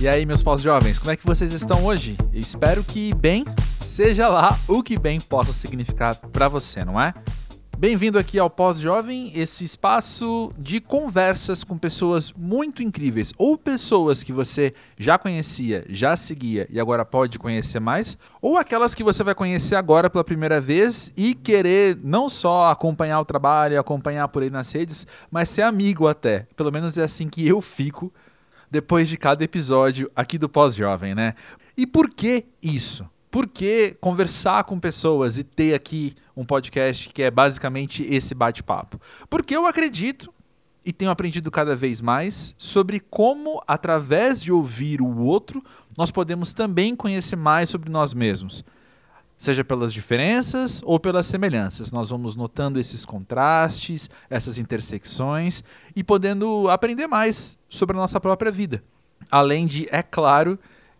E aí, meus pós-jovens, como é que vocês estão hoje? Eu espero que bem, seja lá o que bem possa significar para você, não é? Bem-vindo aqui ao Pós-Jovem, esse espaço de conversas com pessoas muito incríveis, ou pessoas que você já conhecia, já seguia e agora pode conhecer mais, ou aquelas que você vai conhecer agora pela primeira vez e querer não só acompanhar o trabalho, acompanhar por aí nas redes, mas ser amigo até. Pelo menos é assim que eu fico depois de cada episódio aqui do Pós-Jovem, né? E por que isso? Por que conversar com pessoas e ter aqui um podcast que é basicamente esse bate-papo? Porque eu acredito e tenho aprendido cada vez mais sobre como, através de ouvir o outro, nós podemos também conhecer mais sobre nós mesmos. Seja pelas diferenças ou pelas semelhanças. Nós vamos notando esses contrastes, essas intersecções e podendo aprender mais sobre a nossa própria vida. Além de, é claro,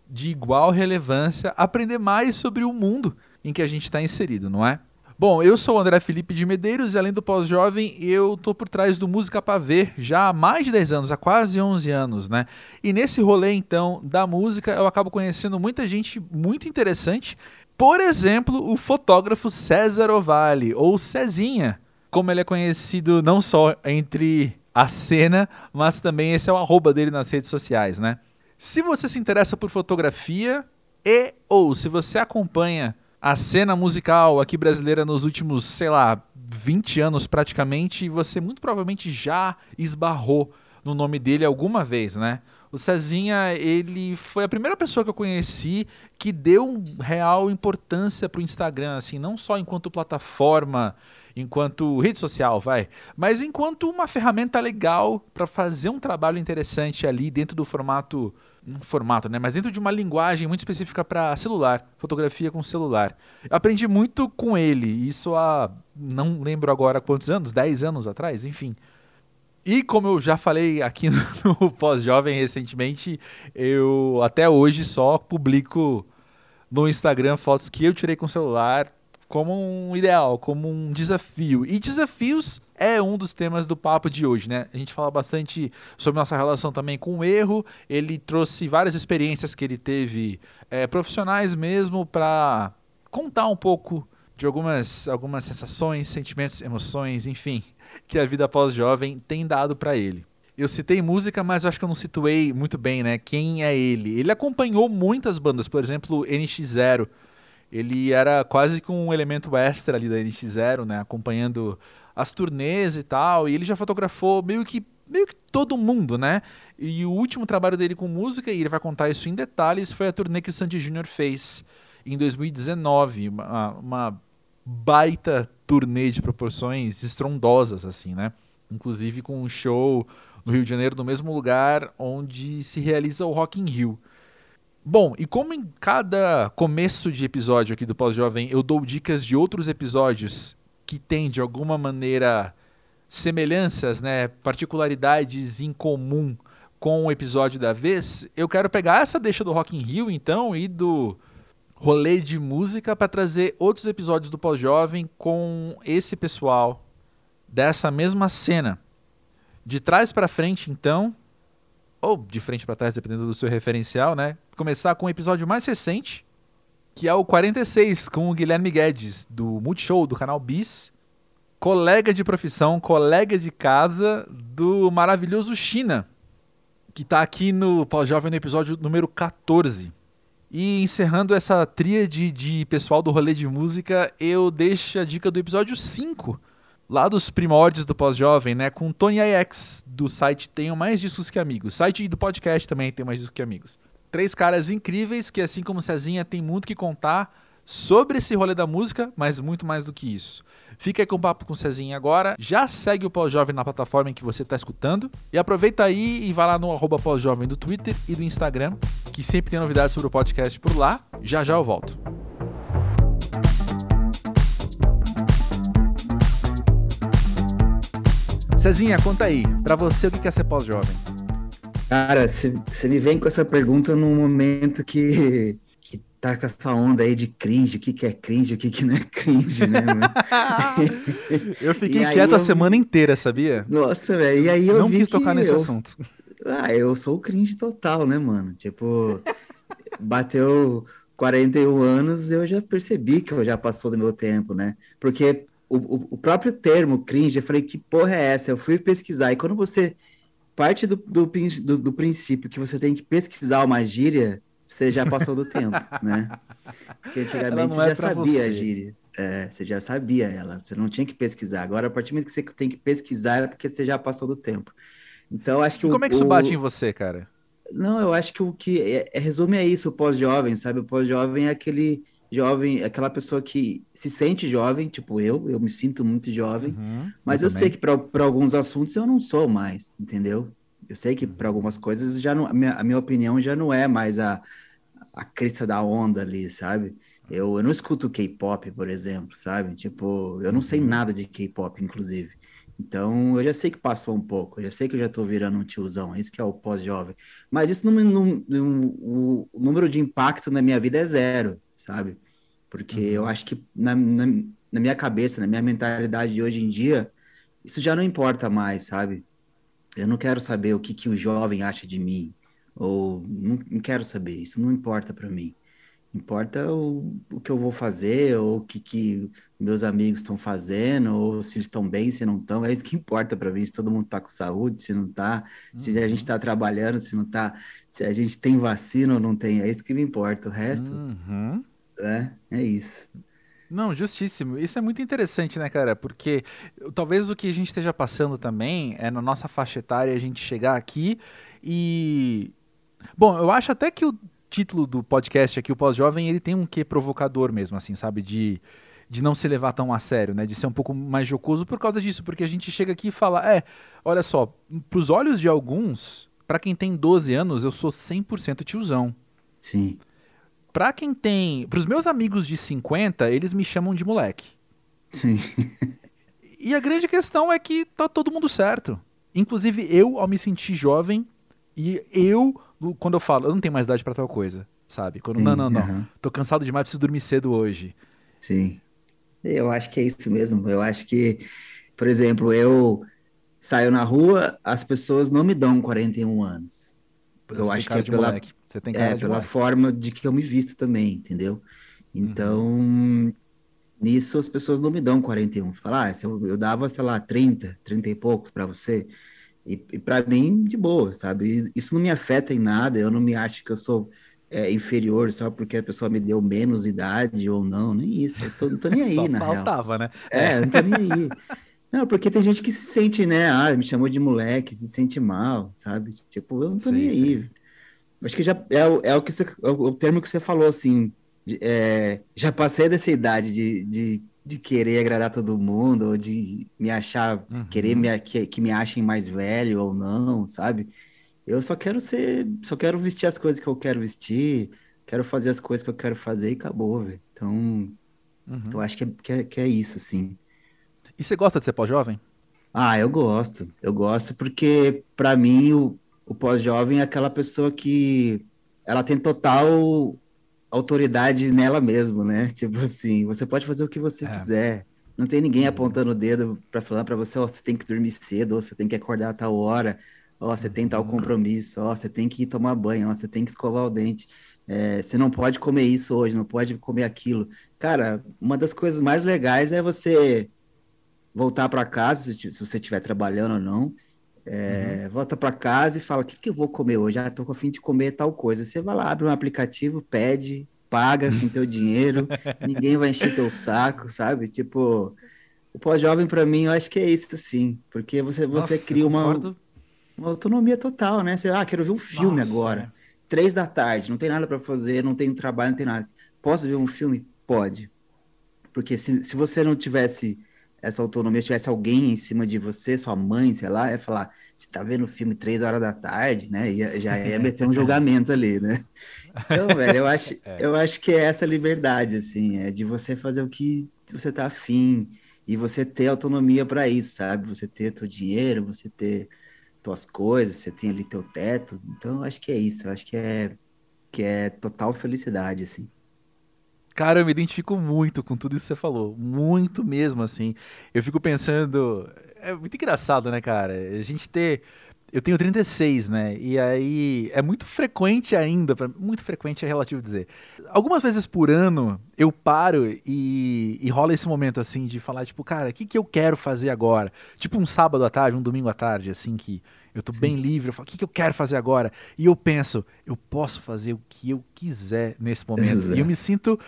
de igual relevância aprender mais sobre o mundo em que a gente está inserido, não é? Bom, eu sou o André Felipe de Medeiros e além do pós-jovem, eu tô por trás do Música para Ver já há mais de 10 anos, há quase 11 anos, né? E nesse rolê então da música, eu acabo conhecendo muita gente muito interessante. Por exemplo, o fotógrafo César Ovalle, ou Cezinha, como ele é conhecido não só entre a cena, mas também esse é o arroba dele nas redes sociais, né? Se você se interessa por fotografia e ou se você acompanha a cena musical aqui brasileira nos últimos, sei lá, 20 anos praticamente, você muito provavelmente já esbarrou no nome dele alguma vez, né? O Cezinha, ele foi a primeira pessoa que eu conheci que deu real importância para o Instagram, assim, não só enquanto plataforma enquanto rede social, vai, mas enquanto uma ferramenta legal para fazer um trabalho interessante ali dentro do formato um formato, né? Mas dentro de uma linguagem muito específica para celular, fotografia com celular. Eu aprendi muito com ele, isso há não lembro agora quantos anos, 10 anos atrás, enfim. E como eu já falei aqui no Pós-Jovem recentemente, eu até hoje só publico no Instagram fotos que eu tirei com celular, como um ideal, como um desafio. E desafios é um dos temas do papo de hoje, né? A gente fala bastante sobre nossa relação também com o erro. Ele trouxe várias experiências que ele teve é, profissionais mesmo para contar um pouco de algumas, algumas sensações, sentimentos, emoções, enfim, que a vida pós-jovem tem dado para ele. Eu citei música, mas acho que eu não situei muito bem, né? Quem é ele? Ele acompanhou muitas bandas, por exemplo, NX0 ele era quase que um elemento extra ali da NX0, né? Acompanhando as turnês e tal. E ele já fotografou meio que, meio que todo mundo, né? E o último trabalho dele com música, e ele vai contar isso em detalhes, foi a turnê que o Sandy Jr. fez em 2019. Uma, uma baita turnê de proporções estrondosas, assim, né? Inclusive com um show no Rio de Janeiro, no mesmo lugar onde se realiza o Rock in Rio. Bom, e como em cada começo de episódio aqui do Pós-Jovem eu dou dicas de outros episódios que têm de alguma maneira semelhanças, né, particularidades em comum com o episódio da vez, eu quero pegar essa deixa do Rock in Rio então e do rolê de música para trazer outros episódios do Pós-Jovem com esse pessoal dessa mesma cena. De trás para frente, então, ou de frente para trás, dependendo do seu referencial, né? Começar com o episódio mais recente, que é o 46, com o Guilherme Guedes, do Multishow, do canal Bis. Colega de profissão, colega de casa do maravilhoso China, que está aqui no Pós-Jovem no episódio número 14. E encerrando essa tríade de pessoal do rolê de música, eu deixo a dica do episódio 5, lá dos primórdios do pós-jovem, né? Com Tony IX, do site Tenho Mais Discos Que Amigos. Site do podcast também tem mais discos que amigos. Três caras incríveis que, assim como Cezinha, tem muito que contar sobre esse rolê da música, mas muito mais do que isso. Fica aí com o papo com o Cezinha agora. Já segue o Pós-Jovem na plataforma em que você está escutando. E aproveita aí e vai lá no arroba Pós-Jovem do Twitter e do Instagram, que sempre tem novidades sobre o podcast por lá. Já já eu volto. Cezinha, conta aí, pra você o que é ser pós-jovem? Cara, você me vem com essa pergunta num momento que tá com essa onda aí de cringe, o que, que é cringe, o que, que não é cringe, né? eu fiquei quieto eu... a semana inteira, sabia? Nossa, velho, e aí eu Não vi quis tocar nesse eu... assunto. Ah, eu sou o cringe total, né, mano? Tipo, bateu 41 anos, eu já percebi que eu já passou do meu tempo, né? Porque o, o, o próprio termo cringe, eu falei, que porra é essa? Eu fui pesquisar, e quando você parte do, do, do, do princípio que você tem que pesquisar uma gíria, você já passou do tempo, né? Porque antigamente você é já sabia você. a gíria. É, você já sabia ela, você não tinha que pesquisar. Agora, a partir do momento que você tem que pesquisar, é porque você já passou do tempo. Então, acho que. E o, como é que isso bate em você, cara? Não, eu acho que o que é, é, resume é isso, o pós-jovem, sabe? O pós-jovem é aquele jovem, aquela pessoa que se sente jovem, tipo eu, eu me sinto muito jovem, uhum, mas eu, eu sei que para alguns assuntos eu não sou mais, entendeu? Eu sei que para algumas coisas já não, a minha, a minha opinião já não é mais a, a crista da onda ali, sabe? Eu, eu não escuto K-pop, por exemplo, sabe? Tipo, eu não sei uhum. nada de K-pop, inclusive. Então, eu já sei que passou um pouco, eu já sei que eu já estou virando um tiozão, isso que é o pós-jovem. Mas isso, no, no, no, o número de impacto na minha vida é zero, sabe? Porque uhum. eu acho que na, na, na, minha cabeça, na minha mentalidade de hoje em dia, isso já não importa mais, sabe? Eu não quero saber o que, que o jovem acha de mim, ou não, não quero saber, isso não importa para mim. Importa o, o que eu vou fazer, ou o que, que meus amigos estão fazendo, ou se eles estão bem, se não estão. É isso que importa para mim, se todo mundo está com saúde, se não está, uhum. se a gente está uhum. trabalhando, se não está, se a gente tem vacina ou não tem. É isso que me importa. O resto, uhum. é, é isso. Não, justíssimo. Isso é muito interessante, né, cara? Porque talvez o que a gente esteja passando também é na nossa faixa etária a gente chegar aqui e. Bom, eu acho até que o título do podcast aqui, o Pós-Jovem, ele tem um quê provocador mesmo, assim, sabe? De, de não se levar tão a sério, né? De ser um pouco mais jocoso por causa disso, porque a gente chega aqui e fala, é, olha só, pros olhos de alguns, para quem tem 12 anos, eu sou 100% tiozão. Sim. Pra quem tem, pros meus amigos de 50, eles me chamam de moleque. Sim. E a grande questão é que tá todo mundo certo. Inclusive eu, ao me sentir jovem, e eu quando eu falo, eu não tenho mais idade para tal coisa, sabe? Quando, Sim, não, não, não. Uhum. Tô cansado demais, preciso dormir cedo hoje. Sim. Eu acho que é isso mesmo. Eu acho que, por exemplo, eu saio na rua, as pessoas não me dão 41 anos. Eu Você acho que é pela, moleque. Você tem é, pela forma de que eu me visto também, entendeu? Então, uhum. nisso as pessoas não me dão 41. Falar, ah, eu, eu dava, sei lá, 30, 30 e poucos para você. E, e para mim, de boa, sabe? Isso não me afeta em nada, eu não me acho que eu sou é, inferior só porque a pessoa me deu menos idade ou não, nem isso. Eu tô, não tô nem aí, só na faltava, real. né? É, não tô nem aí. Não, porque tem gente que se sente, né? Ah, me chamou de moleque, se sente mal, sabe? Tipo, eu não tô sim, nem aí. Acho que já é, é, o que você, é o termo que você falou, assim. É, já passei dessa idade de, de de querer agradar todo mundo, ou de me achar, uhum. querer me, que, que me achem mais velho ou não, sabe? Eu só quero ser, só quero vestir as coisas que eu quero vestir, quero fazer as coisas que eu quero fazer e acabou, velho. Então, uhum. eu acho que é, que é, que, é, isso, sim. E você gosta de ser pós-jovem? Ah, eu gosto. Eu gosto porque, para mim, o, o pós-jovem é aquela pessoa que ela tem total autoridade nela mesmo, né? Tipo assim, você pode fazer o que você é. quiser. Não tem ninguém apontando o dedo para falar para você, ó, oh, você tem que dormir cedo, ou você tem que acordar a tal hora, ó, oh, você tem tal uhum. compromisso, ó, oh, você tem que ir tomar banho, ó, você tem que escovar o dente. É, você não pode comer isso hoje, não pode comer aquilo. Cara, uma das coisas mais legais é você voltar para casa, se você estiver trabalhando ou não, é, uhum. Volta para casa e fala: o que, que eu vou comer hoje? Ah, tô com a fim de comer tal coisa. Você vai lá, abre um aplicativo, pede, paga com teu dinheiro, ninguém vai encher teu saco, sabe? Tipo, o pós-jovem para mim, eu acho que é isso, sim, porque você, você Nossa, cria uma, uma autonomia total, né? Você, ah, quero ver um filme Nossa, agora, é. três da tarde, não tem nada para fazer, não tem trabalho, não tem nada. Posso ver um filme? Pode. Porque se, se você não tivesse essa autonomia, se tivesse alguém em cima de você, sua mãe, sei lá, ia falar, você tá vendo o filme três horas da tarde, né? Ia, já ia meter um julgamento ali, né? Então, velho, eu acho, é. eu acho que é essa liberdade, assim, é de você fazer o que você tá afim e você ter autonomia para isso, sabe? Você ter teu dinheiro, você ter tuas coisas, você tem ali teu teto. Então, eu acho que é isso, eu acho que é, que é total felicidade, assim. Cara, eu me identifico muito com tudo isso que você falou. Muito mesmo, assim. Eu fico pensando. É muito engraçado, né, cara? A gente ter. eu tenho 36, né? E aí é muito frequente ainda, pra, muito frequente é relativo dizer. Algumas vezes por ano eu paro e, e rola esse momento assim de falar, tipo, cara, o que, que eu quero fazer agora? Tipo um sábado à tarde, um domingo à tarde, assim, que eu tô Sim. bem livre, eu falo, o que, que eu quero fazer agora? E eu penso, eu posso fazer o que eu quiser nesse momento. Exato. E eu me sinto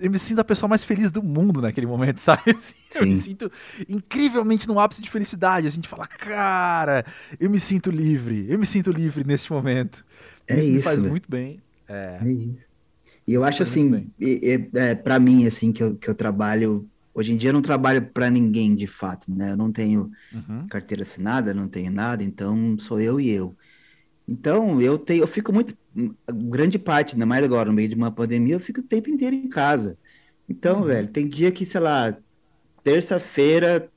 eu me sinto a pessoa mais feliz do mundo naquele momento, sabe? Assim, eu me sinto incrivelmente no ápice de felicidade, assim, de falar, cara, eu me sinto livre, eu me sinto livre neste momento. É isso, me faz véio. muito bem. É, é isso. E eu acho assim, é, para mim, assim, que eu, que eu trabalho, hoje em dia eu não trabalho para ninguém de fato, né? Eu não tenho uhum. carteira assinada, não tenho nada, então sou eu e eu. Então, eu tenho, eu fico muito, grande parte, ainda mais agora, no meio de uma pandemia, eu fico o tempo inteiro em casa. Então, uhum. velho, tem dia que, sei lá, terça-feira,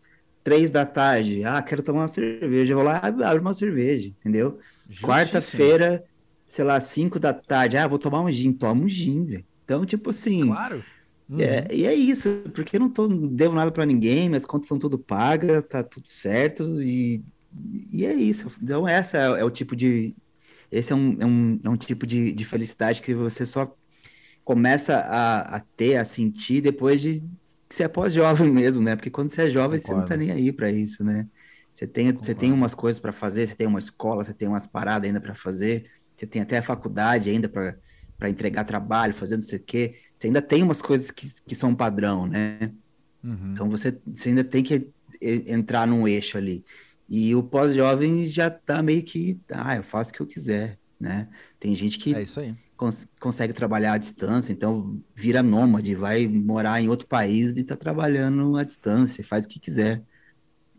três da tarde, ah, quero tomar uma cerveja, eu vou lá, abro uma cerveja, entendeu? Quarta-feira, sei lá, cinco da tarde, ah, vou tomar um gin, toma um gin, velho. Então, tipo assim. Claro. É, uhum. É, e é isso, porque eu não, tô, não devo nada para ninguém, minhas contas estão tudo pagas, tá tudo certo, e e é isso. Então, essa é, é o tipo de. Esse é um, é um, é um tipo de, de felicidade que você só começa a, a ter, a sentir depois de é pós-jovem mesmo, né? Porque quando você é jovem, Concordo. você não tá nem aí para isso, né? Você tem, você tem umas coisas para fazer, você tem uma escola, você tem umas paradas ainda para fazer, você tem até a faculdade ainda para entregar trabalho, fazer não sei o quê. Você ainda tem umas coisas que, que são padrão, né? Uhum. Então você, você ainda tem que entrar num eixo ali. E o pós-jovem já tá meio que, ah, eu faço o que eu quiser, né? Tem gente que é. Cons consegue trabalhar à distância, então vira nômade, vai morar em outro país e tá trabalhando à distância, faz o que quiser.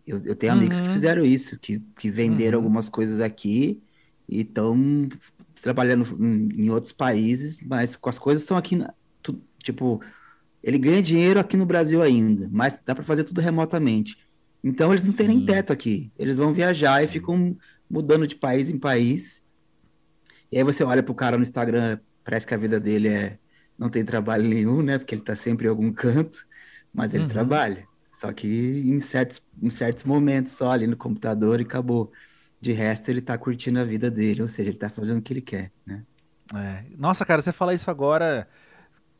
Eu, eu tenho uhum. amigos que uhum. fizeram isso, que, que venderam uhum. algumas coisas aqui e estão trabalhando em, outros países, mas com as coisas estão aqui, tu, tipo, ele ganha dinheiro aqui no Brasil ainda, mas dá para fazer tudo remotamente. Então eles não Sim. têm nem teto aqui. Eles vão viajar e ficam mudando de país em país. E aí você olha pro cara no Instagram, parece que a vida dele é não tem trabalho nenhum, né? Porque ele tá sempre em algum canto, mas ele uhum. trabalha. Só que em certos, em certos momentos só ali no computador e acabou. De resto, ele tá curtindo a vida dele, ou seja, ele tá fazendo o que ele quer, né? É. Nossa, cara, você falar isso agora.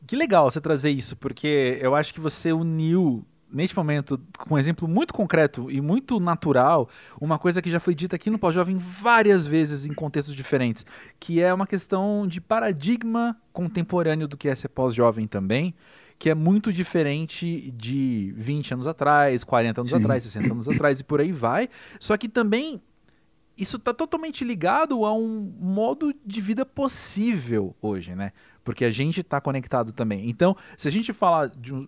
Que legal você trazer isso, porque eu acho que você uniu neste momento, com um exemplo muito concreto e muito natural, uma coisa que já foi dita aqui no Pós-Jovem várias vezes em contextos diferentes, que é uma questão de paradigma contemporâneo do que é ser pós-jovem também, que é muito diferente de 20 anos atrás, 40 anos Sim. atrás, 60 anos atrás e por aí vai. Só que também isso está totalmente ligado a um modo de vida possível hoje, né? Porque a gente está conectado também. Então, se a gente falar de um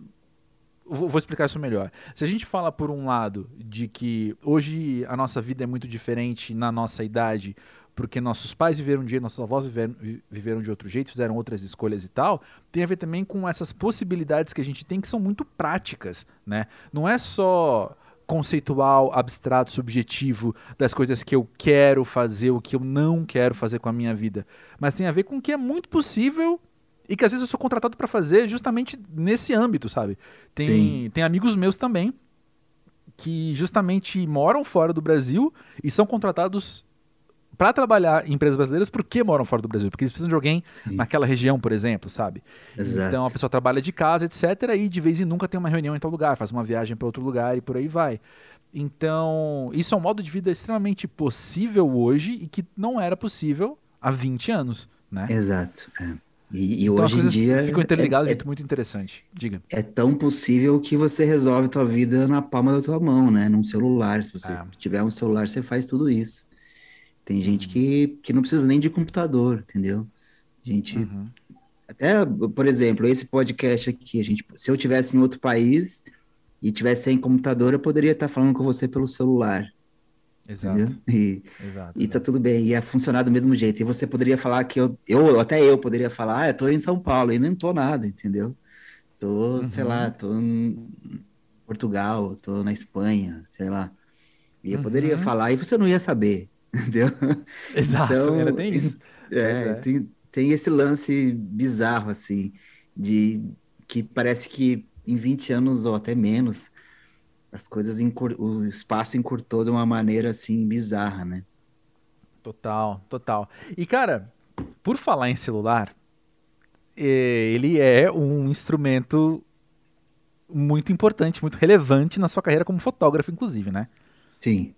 vou explicar isso melhor. Se a gente fala por um lado de que hoje a nossa vida é muito diferente na nossa idade, porque nossos pais viveram de um jeito, nossos avós viveram, viveram de outro jeito, fizeram outras escolhas e tal, tem a ver também com essas possibilidades que a gente tem que são muito práticas, né? Não é só conceitual, abstrato, subjetivo das coisas que eu quero fazer, o que eu não quero fazer com a minha vida, mas tem a ver com o que é muito possível e que às vezes eu sou contratado para fazer justamente nesse âmbito, sabe? Tem, tem amigos meus também que justamente moram fora do Brasil e são contratados para trabalhar em empresas brasileiras porque moram fora do Brasil, porque eles precisam de alguém Sim. naquela região, por exemplo, sabe? Exato. Então a pessoa trabalha de casa, etc, e de vez em nunca tem uma reunião em tal lugar, faz uma viagem para outro lugar e por aí vai. Então, isso é um modo de vida extremamente possível hoje e que não era possível há 20 anos, né? Exato. É. E, e então, hoje em dia. Ficam interligadas é, é, muito interessante. Diga. É tão possível que você resolve tua vida na palma da tua mão, né? Num celular. Se você é. tiver um celular, você faz tudo isso. Tem gente uhum. que, que não precisa nem de computador, entendeu? Gente. Uhum. Até, por exemplo, esse podcast aqui, a gente, se eu tivesse em outro país e tivesse sem computador, eu poderia estar falando com você pelo celular. Exato. E, Exato, e tá tudo bem, ia funcionar do mesmo jeito. E você poderia falar que eu, eu até eu poderia falar, ah, eu tô em São Paulo, e nem tô nada, entendeu? Tô, uhum. sei lá, uhum. tô em Portugal, tô na Espanha, sei lá. E eu uhum. poderia falar, e você não ia saber, entendeu? Exato, então, ainda tem isso. É, é. Tem, tem esse lance bizarro, assim, de que parece que em 20 anos ou até menos as coisas encur... o espaço encurtou de uma maneira assim bizarra, né? Total, total. E cara, por falar em celular, é, ele é um instrumento muito importante, muito relevante na sua carreira como fotógrafo, inclusive, né? Sim.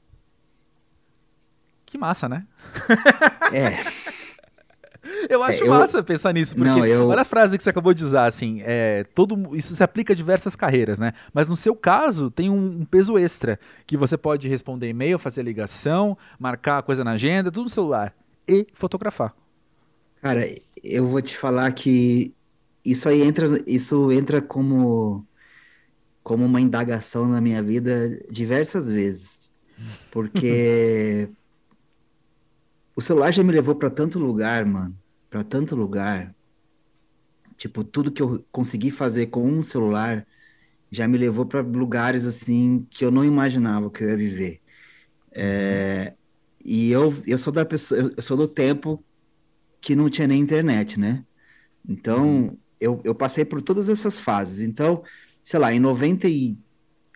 Que massa, né? É. Eu acho É, eu- massa pensar nisso, porque Não, eu- olha a frase que você acabou de usar, assim, é, todo, isso se aplica a diversas carreiras, né? Mas no seu caso, tem um, um peso extra, que você pode responder e-mail, fazer ligação, marcar coisa na agenda, tudo no celular, e fotografar. Cara, eu vou te falar que isso aí entra, isso entra como, como uma indagação na minha vida diversas vezes. Porque o celular já me levou para tanto lugar, mano, para tanto lugar. Tipo, tudo que eu consegui fazer com um celular já me levou para lugares assim que eu não imaginava que eu ia viver. É, e eu, eu sou da pessoa, eu sou do tempo que não tinha nem internet, né? Então, eu, eu passei por todas essas fases. Então, sei lá, em 90 e,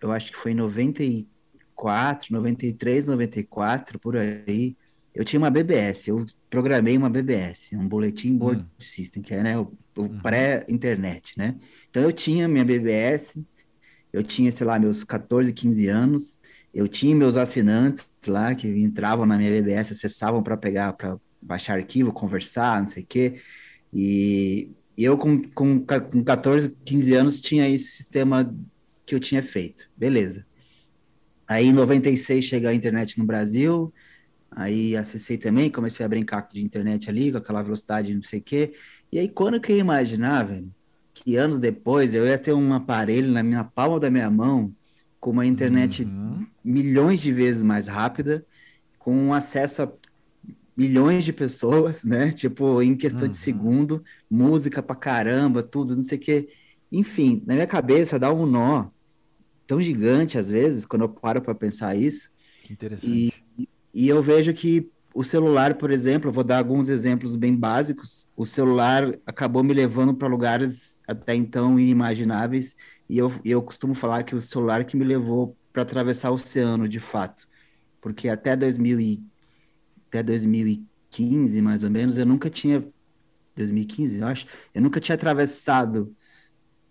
eu acho que foi em 94, 93, 94, por aí, eu tinha uma BBS, eu programei uma BBS, um Bulletin Board Hum. System, que é, né, o, o pré-internet, né? Então, eu tinha minha BBS, eu tinha, sei lá, meus 14, 15 anos, eu tinha meus assinantes lá que entravam na minha BBS, acessavam para pegar, para baixar arquivo, conversar, não sei o quê. E eu, com, com, com 14, 15 anos, tinha esse sistema que eu tinha feito. Beleza. Aí, em 96, chega a internet no Brasil. Aí, acessei também, comecei a brincar de internet ali, com aquela velocidade, não sei o quê. E aí, quando que eu ia imaginar, velho, que anos depois eu ia ter um aparelho na minha palma da minha mão, com uma internet Uhum. milhões de vezes mais rápida, com acesso a milhões de pessoas, né? Tipo, em questão Uhum. de segundo, música pra caramba, tudo, não sei o quê. Enfim, na minha cabeça dá um nó tão gigante às vezes, quando eu paro para pensar isso, Que interessante. e eu vejo que o celular, por exemplo, vou dar alguns exemplos bem básicos. O celular acabou me levando para lugares até então inimagináveis, e eu, e eu costumo falar que o celular que me levou para atravessar o oceano, de fato. Porque até 2000 e, até 2015, mais ou menos, eu nunca tinha 2015, eu acho, eu nunca tinha atravessado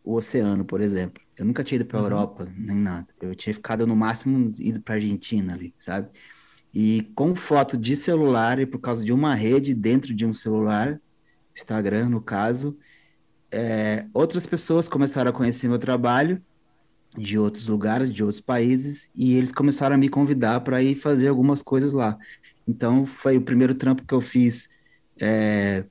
o oceano, por exemplo. Eu nunca tinha ido para a Uhum. Europa, nem nada. Eu tinha ficado no máximo ido para Argentina ali, sabe? E com foto de celular e por causa de uma rede dentro de um celular, Instagram no caso, é, outras pessoas começaram a conhecer meu trabalho de outros lugares, de outros países, e eles começaram a me convidar para ir fazer algumas coisas lá. Então foi o primeiro trampo que eu fiz é,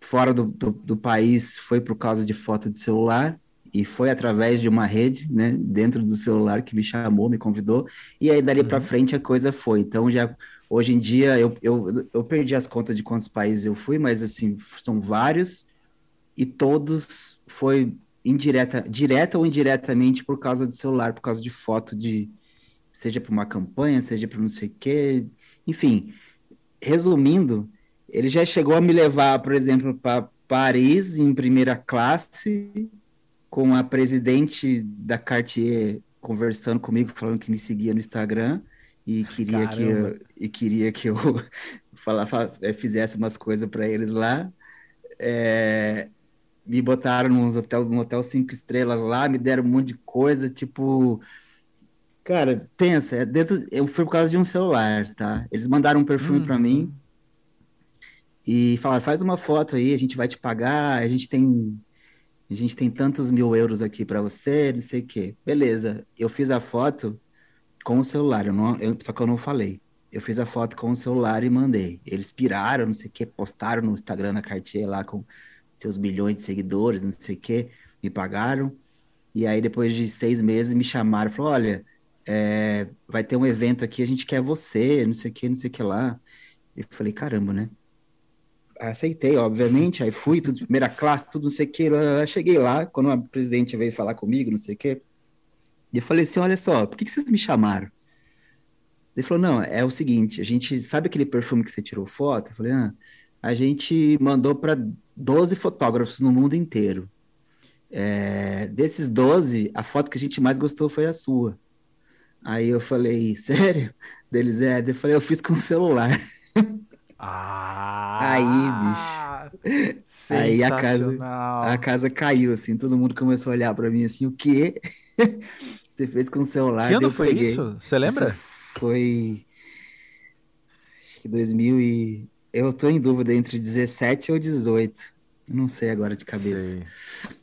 fora do, do, do país, foi por causa de foto de celular. E foi através de uma rede, né, dentro do celular que me chamou, me convidou, e aí dali para Uhum. frente a coisa foi. Então já hoje em dia eu, eu, eu perdi as contas de quantos países eu fui, mas assim, são vários, e todos foi indireta, direta ou indiretamente por causa do celular, por causa de foto de, seja para uma campanha, seja para não sei o quê, enfim, resumindo, ele já chegou a me levar, por exemplo, para Paris em primeira classe, com a presidente da Cartier conversando comigo, falando que me seguia no Instagram e queria que eu, Caramba. e queria que eu eh, fizesse umas coisas para eles lá. É, me botaram num hotel, num hotel cinco estrelas lá, me deram um monte de coisa, tipo, cara, pensa, é dentro, eu fui por causa de um celular, tá? Eles mandaram um perfume para Uhum. mim e falaram, faz uma foto aí, a gente vai te pagar, a gente tem a gente tem tantos mil euros aqui para você, não sei o quê. Beleza, eu fiz a foto com o celular, eu não, eu- só que eu não falei. Eu fiz a foto com o celular e mandei. Eles piraram, não sei o quê, postaram no Instagram da Cartier lá com seus milhões de seguidores, não sei o quê, me pagaram. E aí, depois de seis meses, me chamaram, falaram, olha, é, vai ter um evento aqui, a gente quer você, não sei o quê, não sei o que lá. Eu falei, caramba, né? Aceitei, obviamente, aí fui, tudo de primeira classe, tudo não sei o que. lá. Cheguei lá, quando a presidente veio falar comigo, não sei o que. Eu falei assim: olha só, por que que vocês me chamaram? Ele falou: não, é o seguinte, a gente sabe aquele perfume que você tirou foto? Eu falei: ah, a gente mandou para 12 fotógrafos no mundo inteiro. É, desses 12, a foto que a gente mais gostou foi a sua. Aí eu falei: sério? Deles é. Eu falei: eu fiz com o celular. Ah! Aí, bicho. Aí a casa, a casa caiu, assim, todo mundo começou a olhar pra mim assim, o quê? Você fez com o celular? Que ano foi peguei. isso? Você lembra? Isso foi. Acho que 2000 e. Eu tô em dúvida entre 17 ou 18. Eu não sei agora de cabeça. Sei,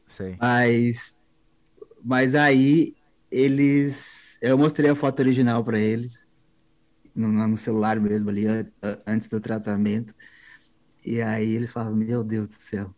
sei. Mas. Mas aí eles. Eu mostrei a foto original pra eles. No, no celular mesmo, ali, an- an- antes do tratamento. E aí eles falavam, meu Deus do céu.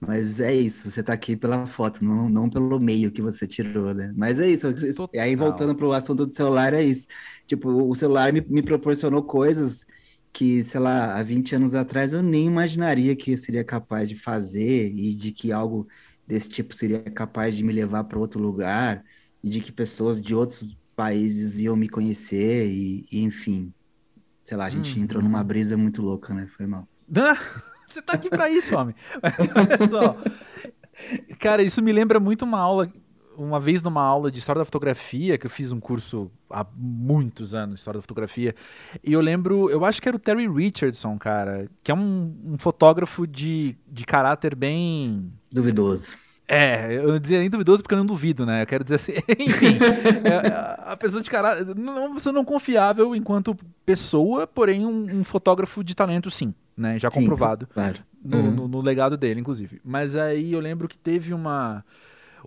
Mas é isso, você tá aqui pela foto, não, não pelo meio que você tirou, né? Mas é isso. isso- E aí, voltando pro assunto do celular, é isso. Tipo, o celular me, me proporcionou coisas que, sei lá, há 20 anos atrás eu nem imaginaria que eu seria capaz de fazer e de que algo desse tipo seria capaz de me levar para outro lugar e de que pessoas de outros países iam me conhecer e, e, enfim. Sei lá, a gente entrou numa brisa muito louca, né? Foi mal. Você tá aqui pra isso, homem. Olha só. Cara, isso me lembra muito uma aula, uma vez numa aula de história da fotografia, que eu fiz um curso há muitos anos história da fotografia. E eu lembro, eu acho que era o Terry Richardson, cara, que é um, um fotógrafo de, de caráter bem. Duvidoso. É, eu não dizia nem duvidoso porque eu não duvido, né? Eu quero dizer assim, enfim, é, a pessoa de caráter, não, você não confiável enquanto pessoa, porém um, um fotógrafo de talento, sim, né? Já Sim, comprovado claro. no, Uhum. no- no legado dele, inclusive. Mas aí eu lembro que teve uma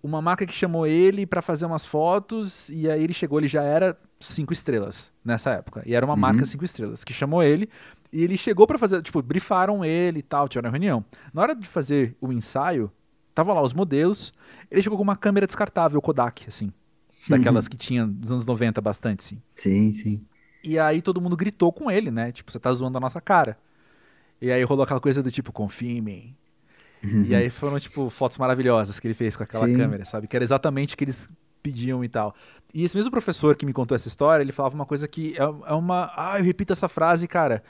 uma marca que chamou ele pra fazer umas fotos e aí ele chegou, ele já era cinco estrelas nessa época e era uma Uhum. marca cinco estrelas que chamou ele e ele chegou pra fazer, tipo, brifaram ele e tal, tiveram uma reunião. Na hora de fazer o ensaio, tava lá os modelos, ele chegou com uma câmera descartável Kodak, assim, daquelas que tinha nos anos 90 bastante, assim. Sim, sim. E aí todo mundo gritou com ele, né? Tipo, você tá zoando a nossa cara. E aí rolou aquela coisa do tipo, confia em mim. E aí foram, tipo, fotos maravilhosas que ele fez com aquela Sim. câmera, sabe? Que era exatamente o que eles pediam e tal. E esse mesmo professor que me contou essa história, ele falava uma coisa que é, é uma. Ah, eu repito essa frase, cara,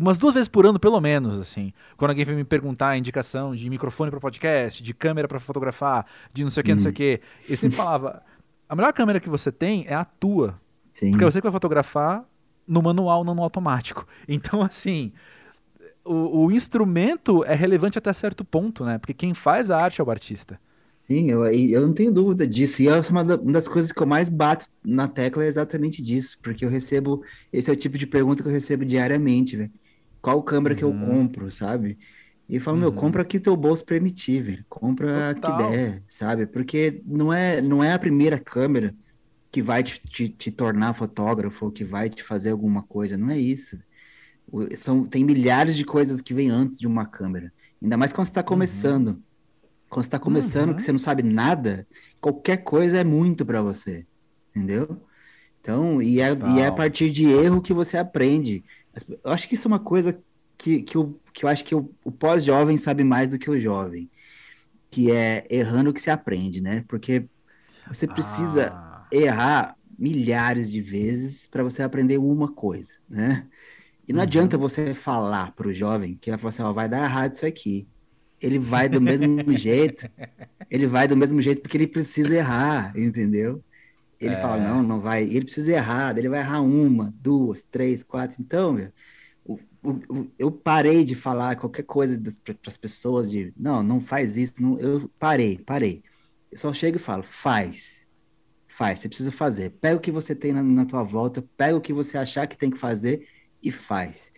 umas duas vezes por ano, pelo menos, assim. Quando alguém vem me perguntar a indicação de microfone para podcast, de câmera para fotografar, de não sei o que, não sei o que. Ele sempre falava: a melhor câmera que você tem é a tua. Sim. Porque é você que vai fotografar no manual, não no automático. Então, assim, o, o instrumento é relevante até certo ponto, né? Porque quem faz a arte é o artista. Sim, eu, eu não tenho dúvida disso. E é uma das coisas que eu mais bato na tecla é exatamente disso, porque eu recebo, esse é o tipo de pergunta que eu recebo diariamente, velho. Qual câmera que eu Uhum. compro, sabe? E eu falo, meu, Uhum. compra que teu bolso permitir, velho. Compra a que Total. der, sabe? Porque não é, não é a primeira câmera que vai te, te, te tornar fotógrafo ou que vai te fazer alguma coisa, não é isso. São, tem milhares de coisas que vêm antes de uma câmera. Ainda mais quando você está começando. Quando você está começando, Uhum. que você não sabe nada, qualquer coisa é muito para você, entendeu? Então, e é, e é a Total. partir de erro que você aprende. Eu acho que isso é uma coisa que, que, eu, que eu acho que o, o pós-jovem sabe mais do que o jovem, que é errando que se aprende, né? Porque você precisa Ah, errar milhares de vezes para você aprender uma coisa, né? E não Uhum. adianta você falar para o jovem que vai falar assim, ó, vai dar errado isso aqui. Ele vai do mesmo jeito, ele vai do mesmo jeito porque ele precisa errar, entendeu? Ele fala, É. não, não vai. Ele precisa errar, ele vai errar uma, duas, três, quatro. Então, meu, eu parei de falar qualquer coisa para as pessoas de, não, não faz isso. Não, eu parei, parei. Eu só chego e falo, faz. Faz, você precisa fazer. Pega o que você tem na, na tua volta, pega o que você achar que tem que fazer e faz.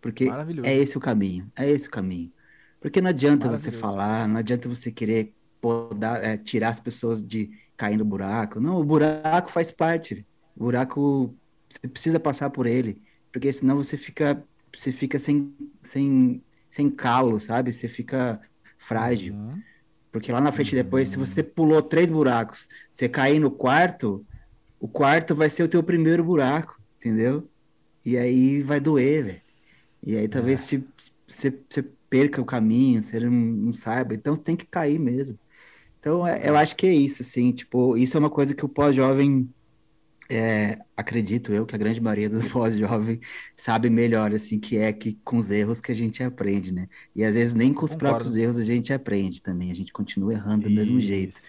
Porque é esse o caminho, é esse o caminho. Porque não adianta você falar, não adianta você querer podar, é, tirar as pessoas de cair no buraco. Não, o buraco faz parte. O buraco, você precisa passar por ele, porque senão você fica, você fica sem, sem, sem calo, sabe? Você fica frágil. Uhum. Porque lá na frente depois, se você pulou três buracos, você cair no quarto, o quarto vai ser o teu primeiro buraco, entendeu? E aí vai doer, velho. E aí talvez te- você, você perca o caminho, você não, não saiba. Então tem que cair mesmo. Então é- eu acho que é isso, assim, tipo, isso é uma coisa que o pós-jovem, é, acredito eu, que a grande maioria do pós-jovem sabe melhor, assim, que é que com os erros que a gente aprende, né? E às vezes nem com os Concordo. próprios erros a gente aprende também, a gente continua errando do mesmo jeito.